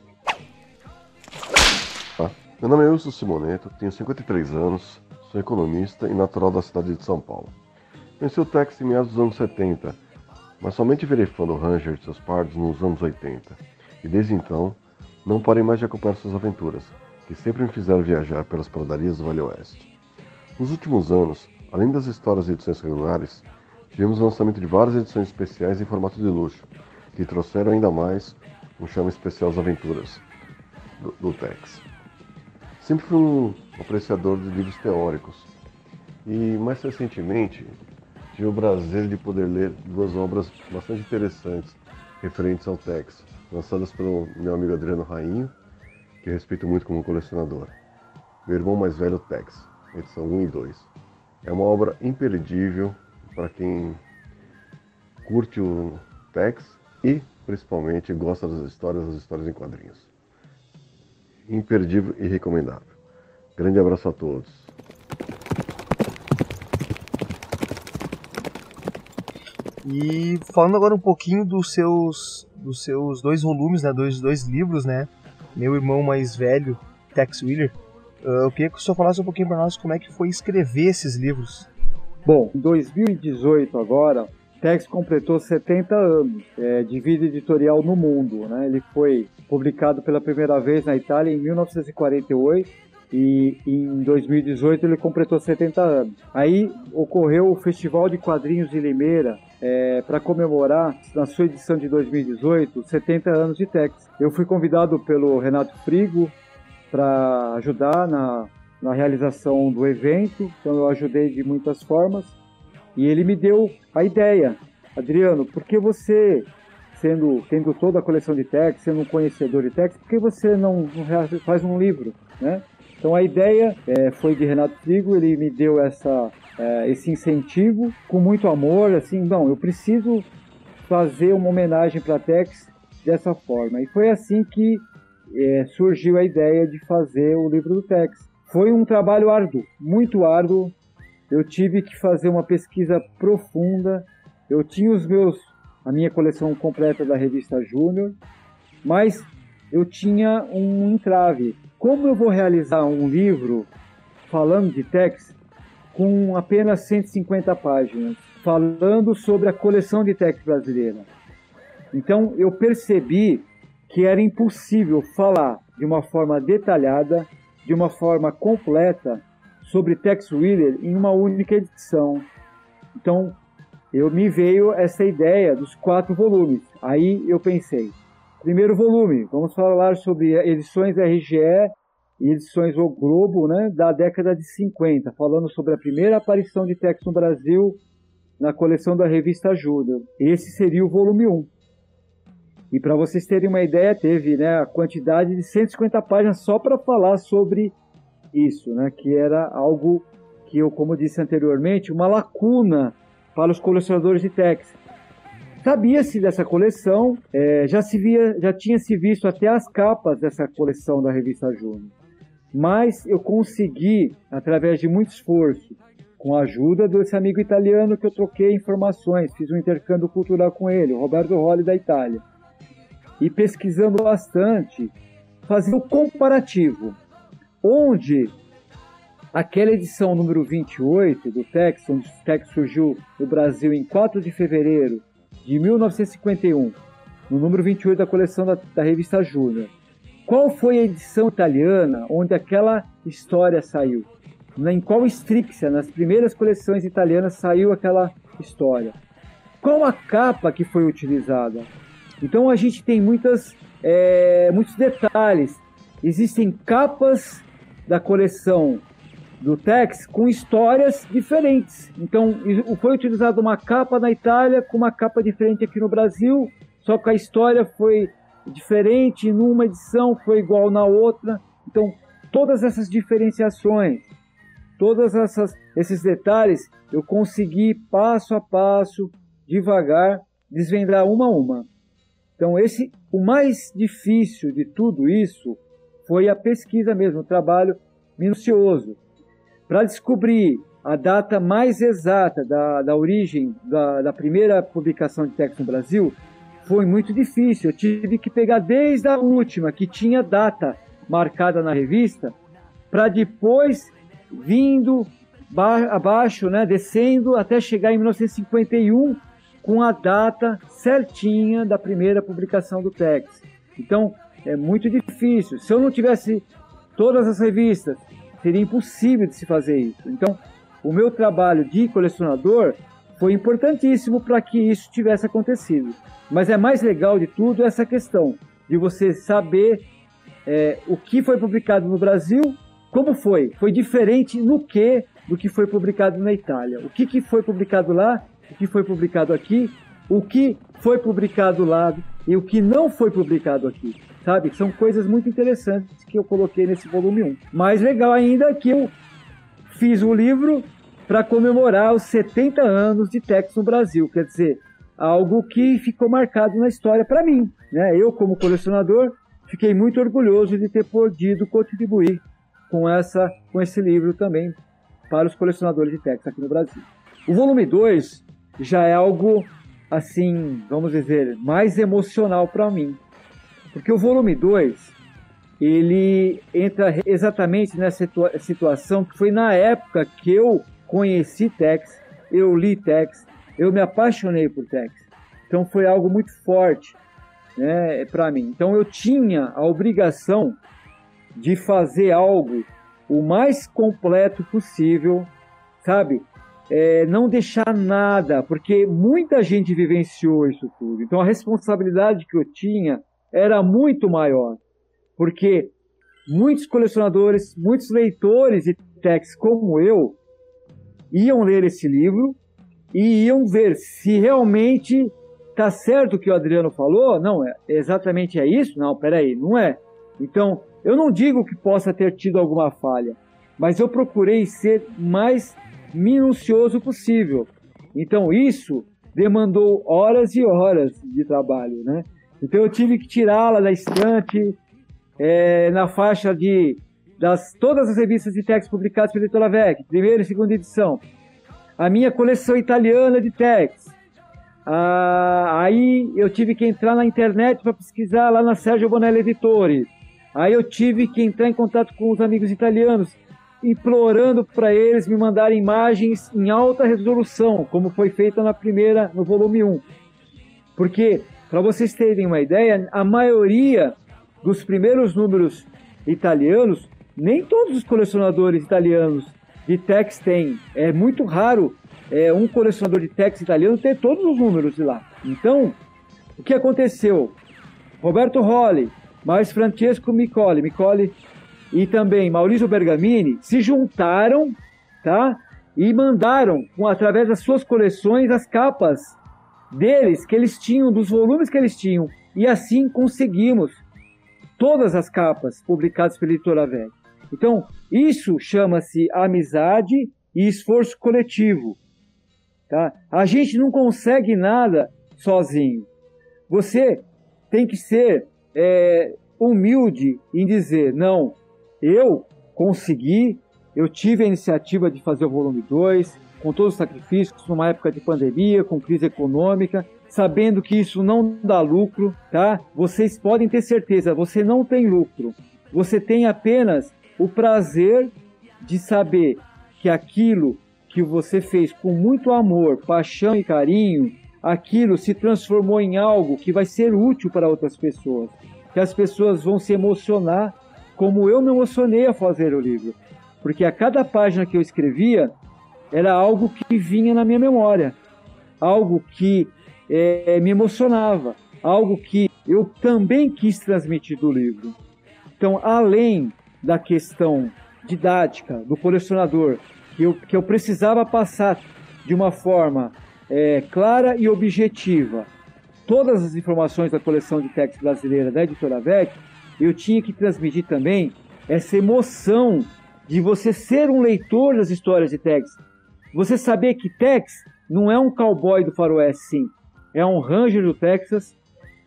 Meu nome é Wilson Simoneto, tenho 53 anos, sou economista e natural da cidade de São Paulo. Conheci o Tex em meados dos anos 70, mas somente virei fã do Ranger e seus pardos nos anos 80. E desde então, não parei mais de acompanhar suas aventuras, que sempre me fizeram viajar pelas pradarias do Vale Oeste. Nos últimos anos, além das histórias e edições regulares, tivemos o lançamento de várias edições especiais em formato de luxo, que trouxeram ainda mais um chama especial às aventuras do, do Tex. Sempre fui um apreciador de livros teóricos. E mais recentemente, tive o prazer de poder ler duas obras bastante interessantes referentes ao Tex, lançadas pelo meu amigo Adriano Rainho, que respeito muito como colecionador. Meu irmão mais velho, Tex, edição 1 e 2. É uma obra imperdível para quem curte o Tex e principalmente gosta das histórias, das histórias em quadrinhos. Imperdível e recomendável. Grande abraço a todos. E falando agora um pouquinho dos seus, dos seus dois volumes, né, dois, dois livros, né, meu irmão mais velho, Tex Wheeler, uh, eu queria que o senhor falasse um pouquinho para nós como é que foi escrever esses livros. Bom, em 2018 agora, Tex completou 70 anos é, de vida editorial no mundo. Né? Ele foi publicado pela primeira vez na Itália em 1948 e em 2018 ele completou 70 anos. Aí ocorreu o Festival de Quadrinhos de Limeira é, para comemorar, na sua edição de 2018, 70 anos de Tex. Eu fui convidado pelo Renato Frigo para ajudar na, na realização do evento, então eu ajudei de muitas formas e ele me deu a ideia, Adriano, por que você sendo tendo toda a coleção de Tex, sendo um conhecedor de Tex, por que você não, não faz um livro, né? Então a ideia é, foi de Renato Frigo, ele me deu essa, é, esse incentivo com muito amor, assim, não, eu preciso fazer uma homenagem para Tex dessa forma. E foi assim que é, surgiu a ideia de fazer o livro do Tex. Foi um trabalho árduo, muito árduo. Eu tive que fazer uma pesquisa profunda. Eu tinha os meus, a minha coleção completa da revista Júnior, mas eu tinha um entrave como eu vou realizar um livro falando de Tex com apenas 150 páginas, falando sobre a coleção de Tex brasileira? Então eu percebi que era impossível falar de uma forma detalhada, de uma forma completa sobre Tex Wheeler em uma única edição. Então eu me veio essa ideia dos quatro volumes. Aí eu pensei, Primeiro volume, vamos falar sobre edições RGE e edições O Globo, né, da década de 50, falando sobre a primeira aparição de Tex no Brasil na coleção da revista Ajuda. Esse seria o volume 1. E para vocês terem uma ideia, teve né, a quantidade de 150 páginas só para falar sobre isso, né, que era algo que eu, como disse anteriormente, uma lacuna para os colecionadores de Tex. Sabia-se dessa coleção, é, já, se via, já tinha se visto até as capas dessa coleção da revista Júnior. Mas eu consegui, através de muito esforço, com a ajuda desse amigo italiano que eu troquei informações, fiz um intercâmbio cultural com ele, o Roberto Rolli da Itália. E pesquisando bastante, fazer o um comparativo, onde aquela edição número 28 do Tex, onde o Tex surgiu no Brasil em 4 de fevereiro de 1951, no número 28 da coleção da, da revista Júnior. Qual foi a edição italiana onde aquela história saiu? Em qual Strixia, nas primeiras coleções italianas, saiu aquela história? Qual a capa que foi utilizada? Então a gente tem muitas, é, muitos detalhes. Existem capas da coleção do Tex com histórias diferentes. Então, foi utilizada uma capa na Itália com uma capa diferente aqui no Brasil, só que a história foi diferente numa edição, foi igual na outra. Então, todas essas diferenciações, todos esses detalhes, eu consegui passo a passo, devagar, desvendar uma a uma. Então, esse, o mais difícil de tudo isso foi a pesquisa mesmo, o trabalho minucioso para descobrir a data mais exata da, da origem da, da primeira publicação de texto no Brasil, foi muito difícil. Eu tive que pegar desde a última, que tinha data marcada na revista, para depois vindo abaixo, né, descendo até chegar em 1951 com a data certinha da primeira publicação do Tex. Então, é muito difícil. Se eu não tivesse todas as revistas seria impossível de se fazer isso. Então, o meu trabalho de colecionador foi importantíssimo para que isso tivesse acontecido. Mas é mais legal de tudo essa questão de você saber é, o que foi publicado no Brasil como foi? Foi diferente no que do que foi publicado na Itália. O que, que foi publicado lá, o que foi publicado aqui, o que foi publicado lá e o que não foi publicado aqui. Sabe? São coisas muito interessantes que eu coloquei nesse volume 1. Mais legal ainda é que eu fiz o um livro para comemorar os 70 anos de Tex no Brasil. Quer dizer, algo que ficou marcado na história para mim. Né? Eu, como colecionador, fiquei muito orgulhoso de ter podido contribuir com, essa, com esse livro também para os colecionadores de Tex aqui no Brasil. O volume 2 já é algo, assim, vamos dizer, mais emocional para mim. Porque o volume 2, ele entra exatamente nessa situação que foi na época que eu conheci Tex, eu li Tex, eu me apaixonei por Tex. Então foi algo muito forte né, para mim. Então eu tinha a obrigação de fazer algo o mais completo possível, sabe? É, não deixar nada, porque muita gente vivenciou isso tudo. Então a responsabilidade que eu tinha era muito maior, porque muitos colecionadores, muitos leitores de Tex como eu, iam ler esse livro e iam ver se realmente tá certo o que o Adriano falou. Não, é exatamente é isso? Não, peraí, não é. Então, eu não digo que possa ter tido alguma falha, mas eu procurei ser mais minucioso possível. Então, isso demandou horas e horas de trabalho, né? Então, eu tive que tirá-la da estante, é, na faixa de das todas as revistas de textos publicadas pela Editora VEC, primeira e segunda edição. A minha coleção italiana de textos. Ah, aí eu tive que entrar na internet para pesquisar lá na Sérgio Bonelli Editore. Aí eu tive que entrar em contato com os amigos italianos, implorando para eles me mandarem imagens em alta resolução, como foi feita na primeira, no volume 1. Porque, para vocês terem uma ideia, a maioria dos primeiros números italianos nem todos os colecionadores italianos de Tex têm. É muito raro é, um colecionador de Tex italiano ter todos os números de lá. Então, o que aconteceu? Roberto Rolli, mais Francesco Micoli, Micoli e também Maurizio Bergamini se juntaram, tá? E mandaram, através das suas coleções, as capas deles que eles tinham, dos volumes que eles tinham. E assim conseguimos todas as capas publicadas pela editora Velha. Então, isso chama-se amizade e esforço coletivo. Tá? A gente não consegue nada sozinho. Você tem que ser é, humilde em dizer: não, eu consegui, eu tive a iniciativa de fazer o volume 2, com todos os sacrifícios, numa época de pandemia, com crise econômica, sabendo que isso não dá lucro, tá? Vocês podem ter certeza, você não tem lucro. Você tem apenas o prazer de saber que aquilo que você fez com muito amor, paixão e carinho, aquilo se transformou em algo que vai ser útil para outras pessoas. Que as pessoas vão se emocionar como eu me emocionei a fazer o livro. Porque a cada página que eu escrevia era algo que vinha na minha memória, algo que é, me emocionava, algo que eu também quis transmitir do livro. Então, além da questão didática do colecionador que eu, que eu precisava passar de uma forma é, clara e objetiva todas as informações da coleção de textos brasileira da editora VEC, eu tinha que transmitir também essa emoção de você ser um leitor das histórias de Tex. Você saber que Tex não é um cowboy do faroeste, sim. É um ranger do Texas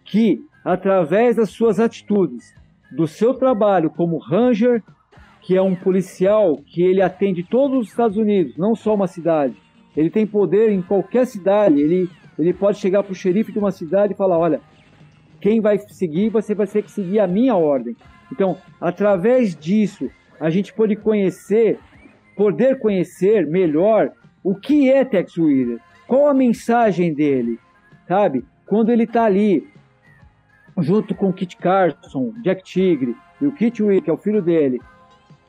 que, através das suas atitudes, do seu trabalho como ranger, que é um policial que ele atende todos os Estados Unidos, não só uma cidade. Ele tem poder em qualquer cidade. Ele, ele pode chegar para o xerife de uma cidade e falar: olha, quem vai seguir, você vai ter que seguir a minha ordem. Então, através disso, a gente pode conhecer, poder conhecer melhor o que é Tex Wheeler, qual a mensagem dele, sabe? Quando ele está ali junto com Kit Carson, Jack Tigre e o Kit Wheeler, que é o filho dele,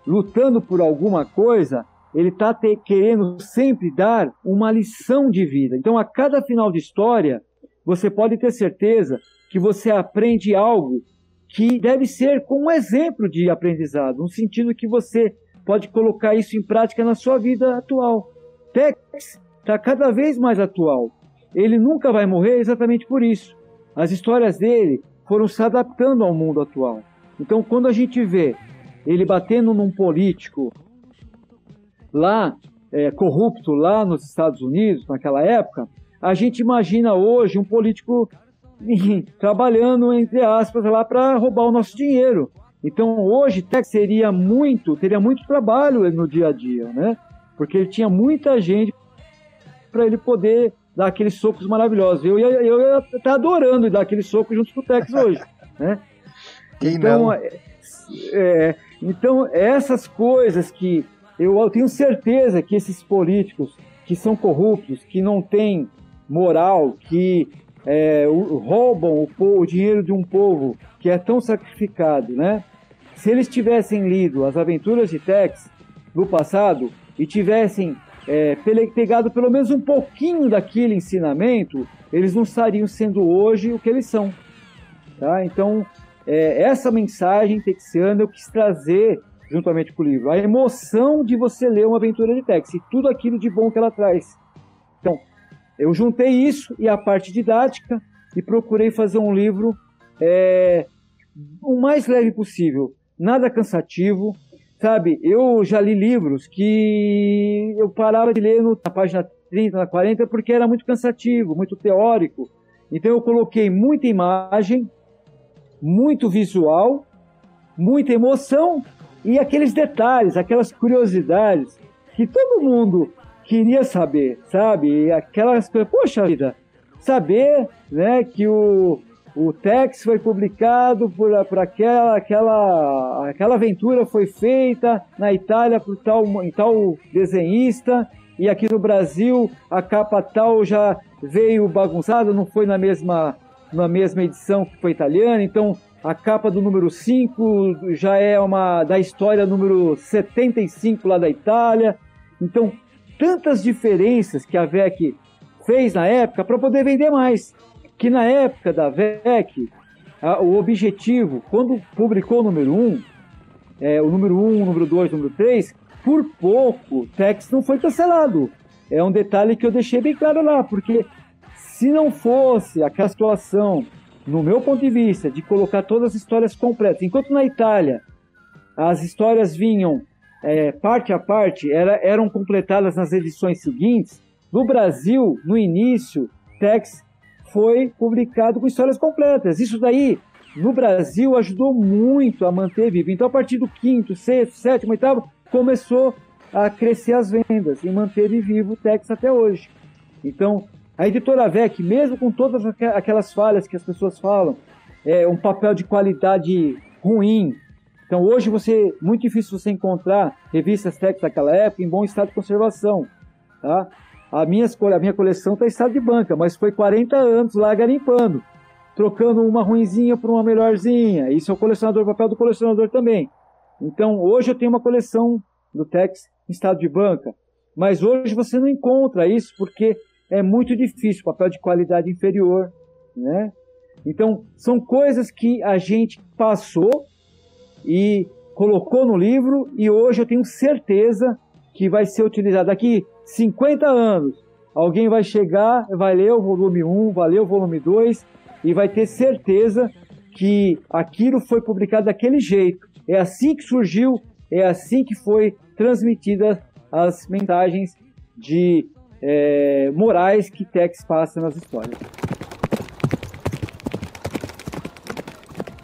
lutando por alguma coisa, ele está querendo sempre dar uma lição de vida. Então, a cada final de história, você pode ter certeza que você aprende algo que deve ser com um exemplo de aprendizado, no sentido que você pode colocar isso em prática na sua vida atual. Tex está cada vez mais atual. Ele nunca vai morrer exatamente por isso. As histórias dele foram se adaptando ao mundo atual. Então, quando a gente vê ele batendo num político lá, é, corrupto lá nos Estados Unidos, naquela época, a gente imagina hoje um político trabalhando, entre aspas, lá para roubar o nosso dinheiro. Então, hoje, Tex seria muito, teria muito trabalho no dia a dia, né? Porque ele tinha muita gente para ele poder dar aqueles socos maravilhosos. Eu ia, eu ia tá adorando dar aquele soco junto com o Tex hoje, né? Quem então? É, é, então, essas coisas que eu, eu tenho certeza que esses políticos que são corruptos, que não têm moral, que é, roubam o, povo, o, dinheiro de um povo que é tão sacrificado, né? Se eles tivessem lido as aventuras de Tex no passado e tivessem é, pegado pelo menos um pouquinho daquele ensinamento, eles não estariam sendo hoje o que eles são. Tá? Então, é, essa mensagem texiana eu quis trazer juntamente com o livro. A emoção de você ler uma aventura de Tex e tudo aquilo de bom que ela traz. Então, eu juntei isso e a parte didática e procurei fazer um livro é, o mais leve possível, nada cansativo. Sabe, eu já li livros que eu parava de ler na página 30, na 40, porque era muito cansativo, muito teórico. Então eu coloquei muita imagem, muito visual, muita emoção e aqueles detalhes, aquelas curiosidades que todo mundo queria saber, sabe? Aquelas coisas, poxa vida, saber né, que o, o Tex foi publicado por, por aquela, aquela, aquela aventura foi feita na Itália por tal, em tal desenhista e aqui no Brasil a capa tal já veio bagunçada, não foi na mesma, na mesma edição que foi italiana, então a capa do número 5 já é uma da história número 75 lá da Itália. Então, tantas diferenças que a VEC fez na época para poder vender mais. Que na época da VEC, a, o objetivo, quando publicou o número 1, um, é, o número 1, um, o número 2, o número 3, por pouco, Tex não foi cancelado. É um detalhe que eu deixei bem claro lá, porque se não fosse aquela situação, no meu ponto de vista, de colocar todas as histórias completas, enquanto na Itália as histórias vinham é, parte a parte era, eram completadas nas edições seguintes. No Brasil, no início, Tex foi publicado com histórias completas. Isso daí, no Brasil, ajudou muito a manter vivo. Então, a partir do quinto, sexto, sétimo, oitavo, começou a crescer as vendas e manteve vivo o Tex até hoje. Então, a editora VEC, mesmo com todas aquelas falhas que as pessoas falam, é um papel de qualidade ruim, então hoje você muito difícil você encontrar revistas técnicas daquela época em bom estado de conservação, tá? A minha, a minha coleção está em estado de banca, mas foi 40 anos lá garimpando, trocando uma ruinzinha por uma melhorzinha. Isso é o colecionador, o papel do colecionador também. Então hoje eu tenho uma coleção do Tex em estado de banca, mas hoje você não encontra isso porque é muito difícil, papel de qualidade inferior, né? Então são coisas que a gente passou e colocou no livro e hoje eu tenho certeza que vai ser utilizado daqui 50 anos. Alguém vai chegar, vai ler o volume 1, vai ler o volume 2 e vai ter certeza que aquilo foi publicado daquele jeito. É assim que surgiu, é assim que foi transmitida as mensagens de é, morais que Tex passa nas histórias.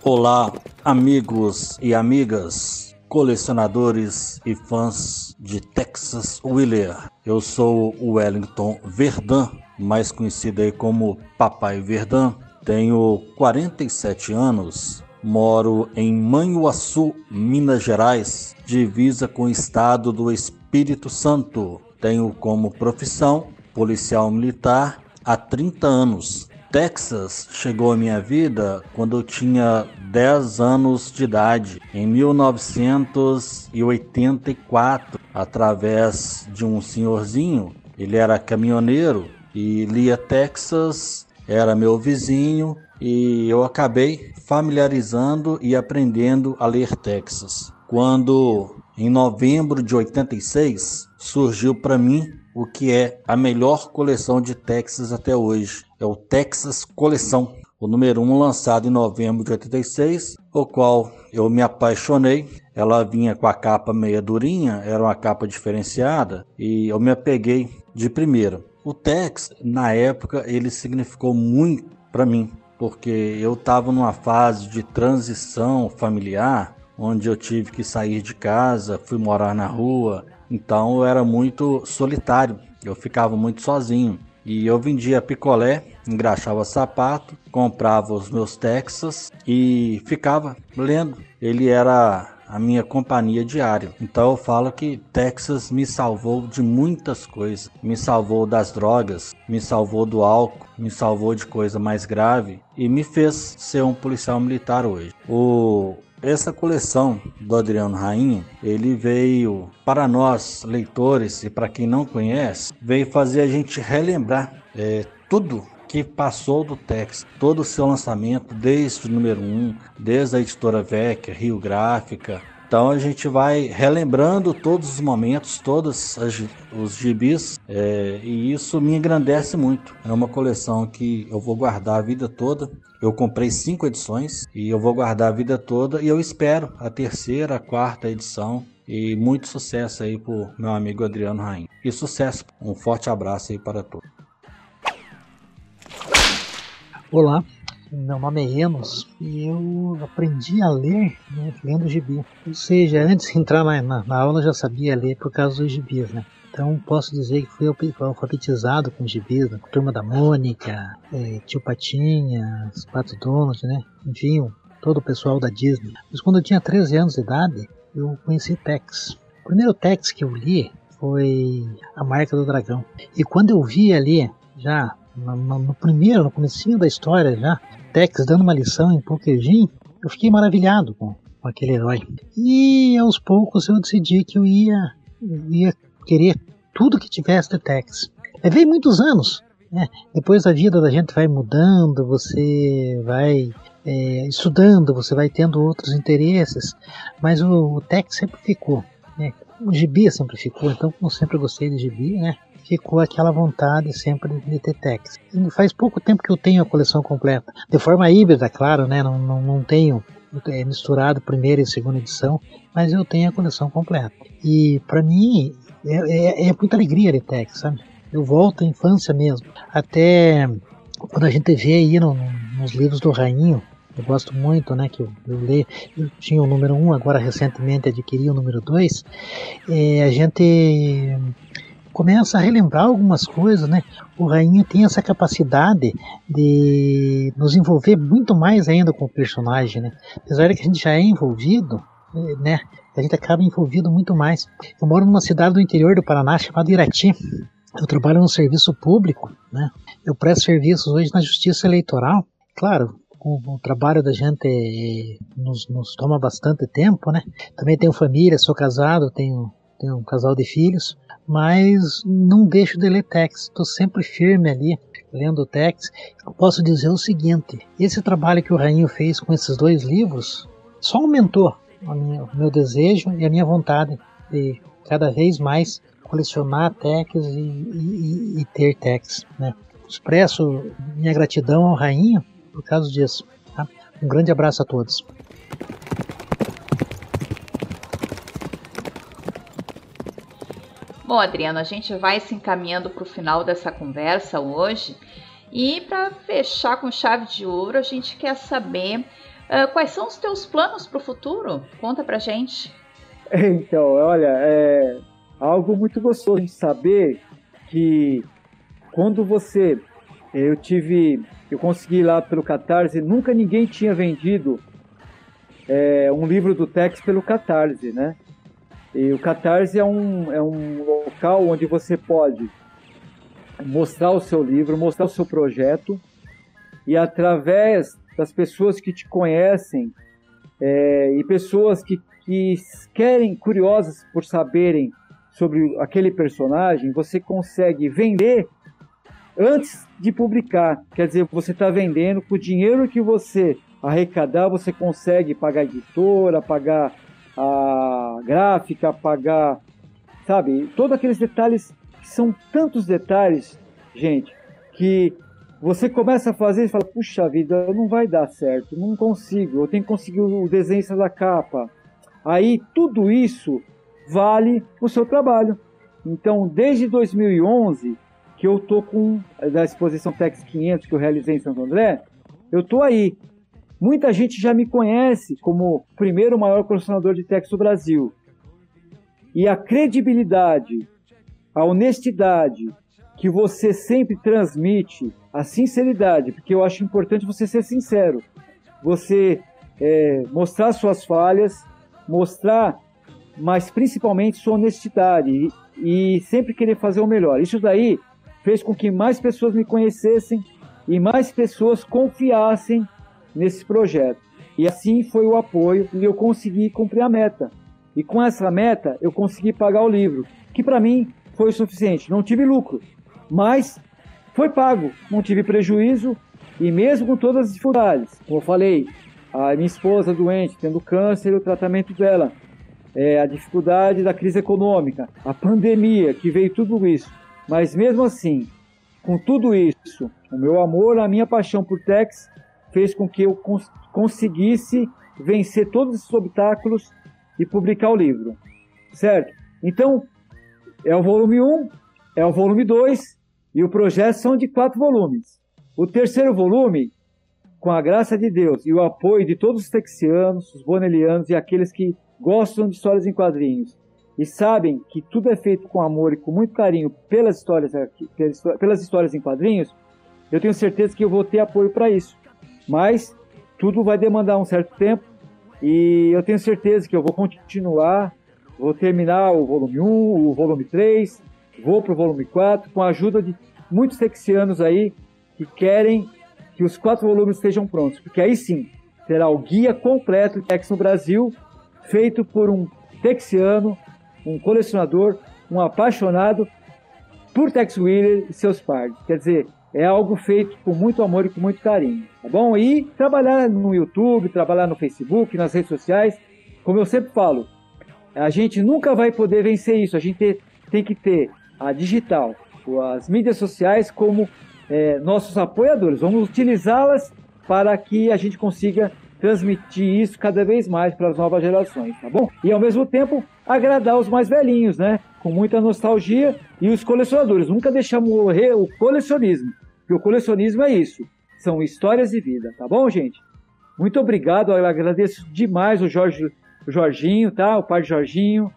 Olá, amigos e amigas, colecionadores e fãs de Texas Wheeler. Eu sou o Wellington Verdun, mais conhecido aí como Papai Verdun. Tenho 47 anos, moro em Manhuaçu, Minas Gerais, divisa com o estado do Espírito Santo. Tenho como profissão policial militar há 30 anos Texas chegou à minha vida quando eu tinha 10 anos de idade, em 1984, através de um senhorzinho. Ele era caminhoneiro e lia Texas, era meu vizinho e eu acabei familiarizando e aprendendo a ler Texas. Quando em novembro de 86, surgiu para mim o que é a melhor coleção de Texas até hoje. É o Texas Coleção, o número 1 lançado em novembro de 86, o qual eu me apaixonei. Ela vinha com a capa meia durinha, era uma capa diferenciada e eu me apeguei de primeira. O Tex, na época, ele significou muito para mim, porque eu estava numa fase de transição familiar, onde eu tive que sair de casa, fui morar na rua, então eu era muito solitário, eu ficava muito sozinho. E eu vendia picolé, engraxava sapato, comprava os meus Texas e ficava lendo. Ele era a minha companhia diária. Então eu falo que Texas me salvou de muitas coisas. Me salvou das drogas, me salvou do álcool, me salvou de coisa mais grave e me fez ser um policial militar hoje. O essa coleção do Adriano Rainha, ele veio para nós leitores e para quem não conhece, veio fazer a gente relembrar é, tudo que passou do Tex, todo o seu lançamento, desde o número 1, desde a editora Vecchia, Rio Gráfica. Então a gente vai relembrando todos os momentos, todos as, os gibis, é, e isso me engrandece muito. É uma coleção que eu vou guardar a vida toda. Eu comprei cinco edições e eu vou guardar a vida toda e eu espero a terceira, a quarta edição e muito sucesso aí pro meu amigo Adriano Rainha. E sucesso, um forte abraço aí para todos. Olá, meu nome é Enos e eu aprendi a ler né, lendo gibi. Ou seja, antes de entrar na, na, na, aula eu já sabia ler por causa dos gibis, né? Então posso dizer que fui alfabetizado com gibis, né? Turma da Mônica, é, Tio Patinha, Pato Donald, né? Enfim, todo o pessoal da Disney. Mas quando eu tinha 13 anos de idade, eu conheci Tex. O primeiro Tex que eu li foi A Marca do Dragão. E quando eu vi ali, já no, no, primeiro, no comecinho da história já, Tex dando uma lição em Pokéjin, eu fiquei maravilhado com, com, aquele herói. E aos poucos eu decidi que eu ia, ia querer tudo que tivesse de Tex. Levei muitos anos. Né? Depois a vida da gente vai mudando, você vai é, estudando, você vai tendo outros interesses, mas o, o Tex sempre ficou. Né? O gibi sempre ficou, então eu sempre gostei de gibi, né? Ficou aquela vontade sempre de ter Tex. Faz pouco tempo que eu tenho a coleção completa, de forma híbrida, claro, né? Não, não, não tenho é, misturado primeira e segunda edição, mas eu tenho a coleção completa. E para mim é, é, é, muita alegria ler Tex, sabe? Eu volto à infância mesmo. Até quando a gente vê aí no, nos livros do Rainho, eu gosto muito, né, que eu, eu leio, eu tinha o número 1, um, agora recentemente adquiri o número 2, é, a gente começa a relembrar algumas coisas, né? O Rainha tem essa capacidade de nos envolver muito mais ainda com o personagem, né? Apesar de que a gente já é envolvido, né? A gente acaba envolvido muito mais. Eu moro numa cidade do interior do Paraná chamada Irati. Eu trabalho no serviço público, né? Eu presto serviços hoje na Justiça Eleitoral. Claro, o, o trabalho da gente é, nos, nos, toma bastante tempo, né? Também tenho família, sou casado, tenho, tenho um casal de filhos mas não deixo de ler Tex, estou sempre firme ali lendo o Tex. Eu posso dizer o seguinte: esse trabalho que o Rainho fez com esses dois livros só aumentou o meu desejo e a minha vontade de cada vez mais colecionar Tex e, e, e ter Tex. Né? Expresso minha gratidão ao Rainho por causa disso. Tá? Um grande abraço a todos. Bom, Adriano, a gente vai se encaminhando para o final dessa conversa hoje. E para fechar com chave de ouro, a gente quer saber uh, quais são os teus planos para o futuro? Conta para gente. Então, olha, é algo muito gostoso de saber que quando você, eu tive, eu consegui lá pelo Catarse, nunca ninguém tinha vendido é, um livro do Tex pelo Catarse, né? E o Catarse é um, é um local onde você pode mostrar o seu livro, mostrar o seu projeto e através das pessoas que te conhecem é, e pessoas que, que querem, curiosas por saberem sobre aquele personagem, você consegue vender antes de publicar. Quer dizer, você está vendendo com o dinheiro que você arrecadar, você consegue pagar a editora, pagar a a gráfica, pagar, sabe, todos aqueles detalhes, são tantos detalhes, gente, que você começa a fazer e fala, puxa vida, não vai dar certo, não consigo, eu tenho que conseguir o desenho da capa. Aí tudo isso vale o seu trabalho. Então, desde 2011, que eu tô com da exposição Tex 500 que eu realizei em Santo André, eu tô aí. Muita gente já me conhece como o primeiro maior colecionador de Tex do Brasil. E a credibilidade, a honestidade que você sempre transmite, a sinceridade, porque eu acho importante você ser sincero, você é, mostrar suas falhas, mostrar, mas principalmente sua honestidade e, e sempre querer fazer o melhor. Isso daí fez com que mais pessoas me conhecessem e mais pessoas confiassem nesse projeto. E assim foi o apoio e eu consegui cumprir a meta. E com essa meta eu consegui pagar o livro, que para mim foi o suficiente. Não tive lucro, mas foi pago, não tive prejuízo e mesmo com todas as dificuldades, como eu falei, a minha esposa doente, tendo câncer o tratamento dela, é, a dificuldade da crise econômica, a pandemia que veio tudo isso, mas mesmo assim, com tudo isso, o meu amor, a minha paixão por Tex fez com que eu cons conseguisse vencer todos esses obstáculos e publicar o livro, certo? Então, é o volume 1, é o volume 2 e o projeto são de quatro volumes. O terceiro volume, com a graça de Deus e o apoio de todos os texianos, os bonelianos e aqueles que gostam de histórias em quadrinhos e sabem que tudo é feito com amor e com muito carinho pelas histórias, pelas histórias em quadrinhos, eu tenho certeza que eu vou ter apoio para isso. Mas tudo vai demandar um certo tempo e eu tenho certeza que eu vou continuar, vou terminar o volume 1, o volume 3, vou para o volume 4, com a ajuda de muitos texianos aí que querem que os quatro volumes estejam prontos, porque aí sim será o guia completo de Tex no Brasil, feito por um texiano, um colecionador, um apaixonado por Tex Wheeler e seus pares. Quer dizer, é algo feito com muito amor e com muito carinho, tá bom? E trabalhar no YouTube, trabalhar no Facebook, nas redes sociais, como eu sempre falo, a gente nunca vai poder vencer isso. A gente tem que ter a digital, as mídias sociais como é, nossos apoiadores. Vamos utilizá-las para que a gente consiga transmitir isso cada vez mais para as novas gerações, tá bom? E ao mesmo tempo agradar os mais velhinhos, né? Com muita nostalgia e os colecionadores. Nunca deixar morrer o colecionismo, porque o colecionismo é isso, são histórias de vida, tá bom, gente? Muito obrigado, eu agradeço demais o Jorge, o Jorginho, tá? O pai de Jorginho,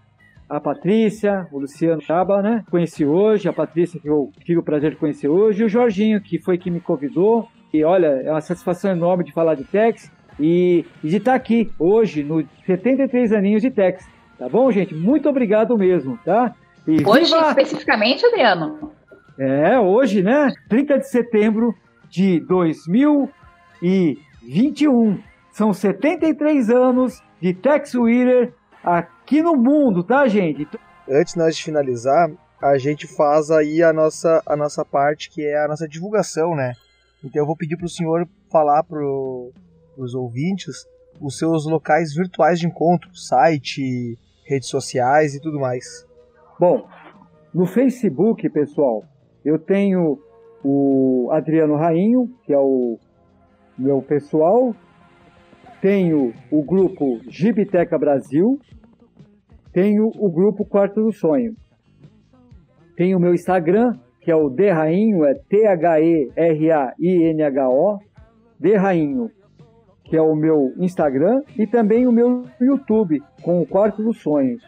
a Patrícia, o Luciano Chaba, né? Conheci hoje, a Patrícia que eu tive o prazer de conhecer hoje, e o Jorginho, que foi quem me convidou. E olha, é uma satisfação enorme de falar de Tex e, e de estar aqui hoje no 73 aninhos de Tex. Tá bom, gente? Muito obrado mesmo, tá? E hoje, viva... especificamente, Adriano? É, hoje, né? 30 de setembro de 2021. São 73 anos de Tex Wheeler aqui no mundo, tá, gente? Antes nós de finalizar, a gente faz aí a nossa, a nossa parte, que é a nossa divulgação, né? Então eu vou pedir para o senhor falar para os ouvintes os seus locais virtuais de encontro, site, redes sociais e tudo mais. Bom, no Facebook, pessoal, eu tenho o Adriano Rainho, que é o meu pessoal, tenho o grupo Gibiteca Brasil, tenho o grupo Quarto do Sonho. Tenho o meu Instagram, que é o Derrainho, é T-H-E-R-A-I-N-H-O, Derrainho, que é o meu Instagram, e também o meu YouTube, com o Quarto dos Sonhos.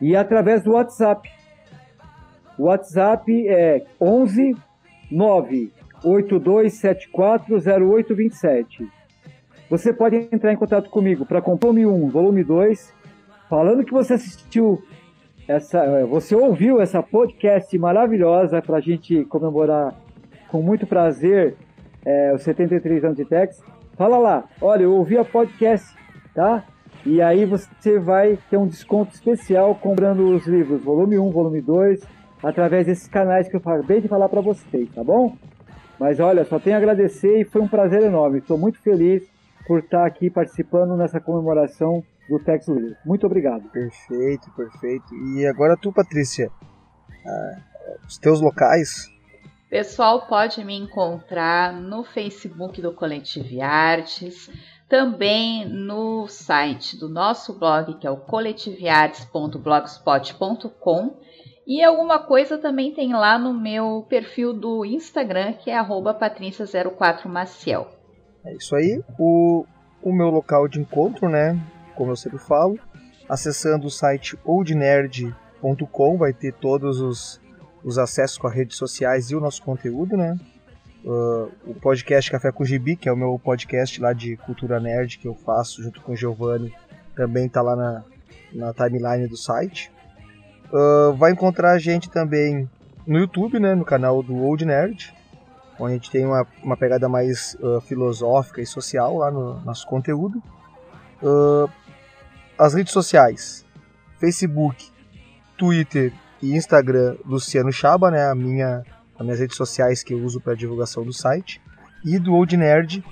E através do WhatsApp. O WhatsApp é 11 982740827. Você pode entrar em contato comigo para volume 1, volume 2, falando que você assistiu essa, é, você ouviu essa podcast maravilhosa para a gente comemorar com muito prazer é, os 73 anos de Tex. Fala lá, olha, eu ouvi a podcast, tá? E aí você vai ter um desconto especial comprando os livros volume 1, volume 2, através desses canais que eu acabei de falar para vocês, tá bom? Mas olha, só tenho a agradecer e foi um prazer enorme. Estou muito feliz por estar aqui participando nessa comemoração do Tex Wheeler. Muito obrigado. Perfeito, perfeito. E agora tu, Patrícia, ah, os teus locais. Pessoal pode me encontrar no Facebook do Coletive Artes, também no site do nosso blog, que é o coletiveartes.blogspot.com, e alguma coisa também tem lá no meu perfil do Instagram, que é patrícia04maciel. É isso aí. O, o meu local de encontro, né? Como eu sempre falo, acessando o site oldnerd.com vai ter todos os, os acessos com as redes sociais e o nosso conteúdo, né? Uh, o podcast Café com Gibi, que é o meu podcast lá de cultura nerd que eu faço junto com o Giovanni, também está lá na, na timeline do site. Uh, vai encontrar a gente também no YouTube, né, no canal do Old Nerd, onde a gente tem uma, uma pegada mais uh, filosófica e social lá no nosso conteúdo. as redes sociais, Facebook, Twitter e Instagram, Luciano Chaba, né, a minha nas minhas redes sociais que eu uso para divulgação do site, e do Old Nerd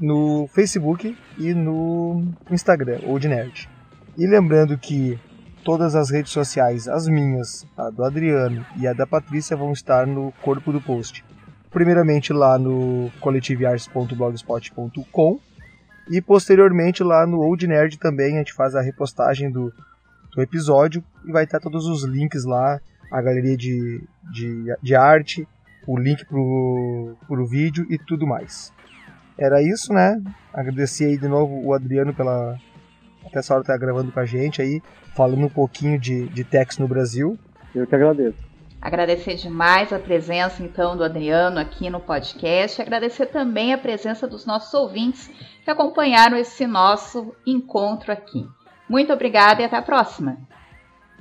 no Facebook e no Instagram, Old Nerd. E lembrando que todas as redes sociais, as minhas, a do Adriano e a da Patrícia, vão estar no corpo do post. Primeiramente lá no coletivearts.blogspot.com e posteriormente lá no Old Nerd também a gente faz a repostagem do, do episódio e vai estar todos os links lá a galeria de, de, de arte, o link pro, pro vídeo e tudo mais. Era isso, né? Agradecer aí de novo o Adriano pela. Até essa hora tá gravando com a gente aí, falando um pouquinho de, de Tex no Brasil. Eu que agradeço. Agradecer demais a presença então do Adriano aqui no podcast. Agradecer também a presença dos nossos ouvintes que acompanharam esse nosso encontro aqui. Muito obrigada e até a próxima.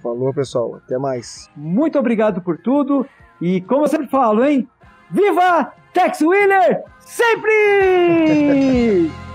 Falou, pessoal. Até mais. Muito obrigado por tudo. E como eu sempre falo, hein? Viva Tex Wheeler sempre!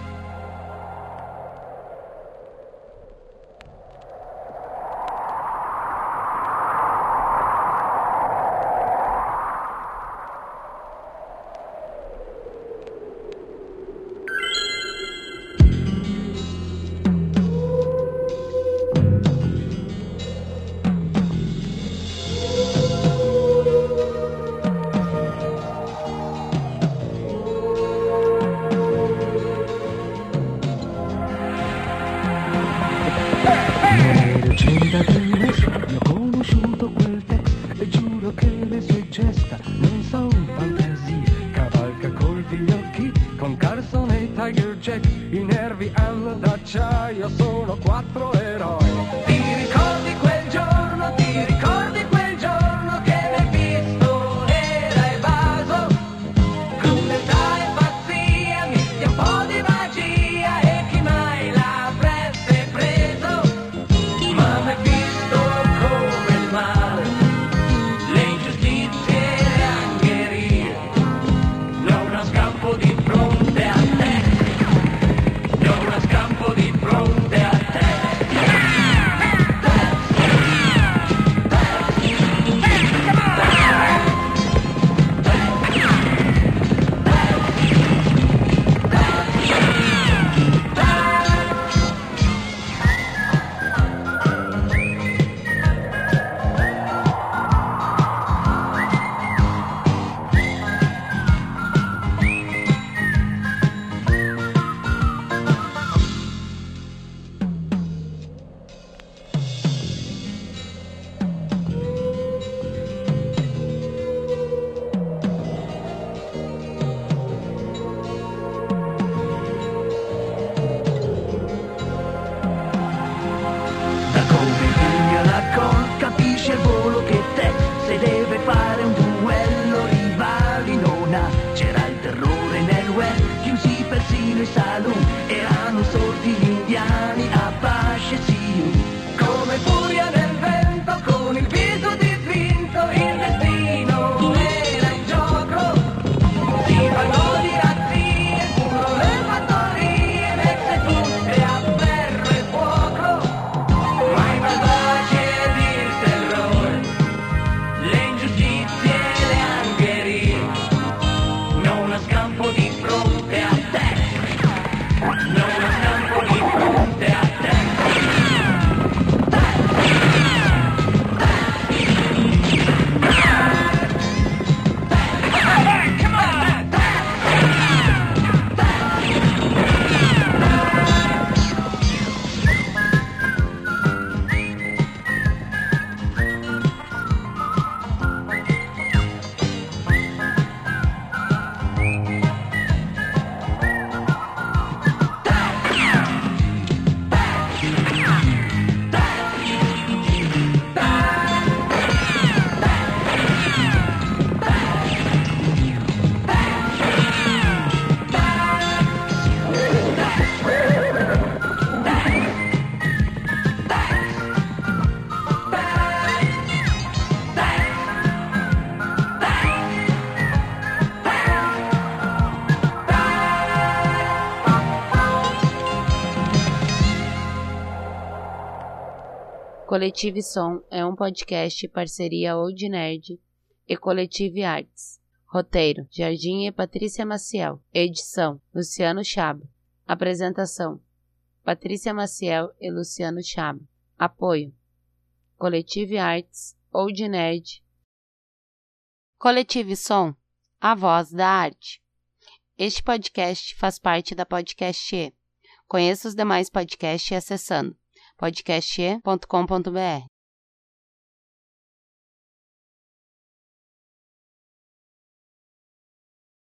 Coletive Som é um podcast parceria Old Nerd e Coletive Arts. Roteiro: Jardim e Patrícia Maciel. Edição: Luciano Chaba. Apresentação: Patrícia Maciel e Luciano Chaba. Apoio: Coletive Arts, Old Nerd. Coletive Som, a voz da arte. Este podcast faz parte da Podcast E. Conheça os demais podcasts acessando podcast.com.br.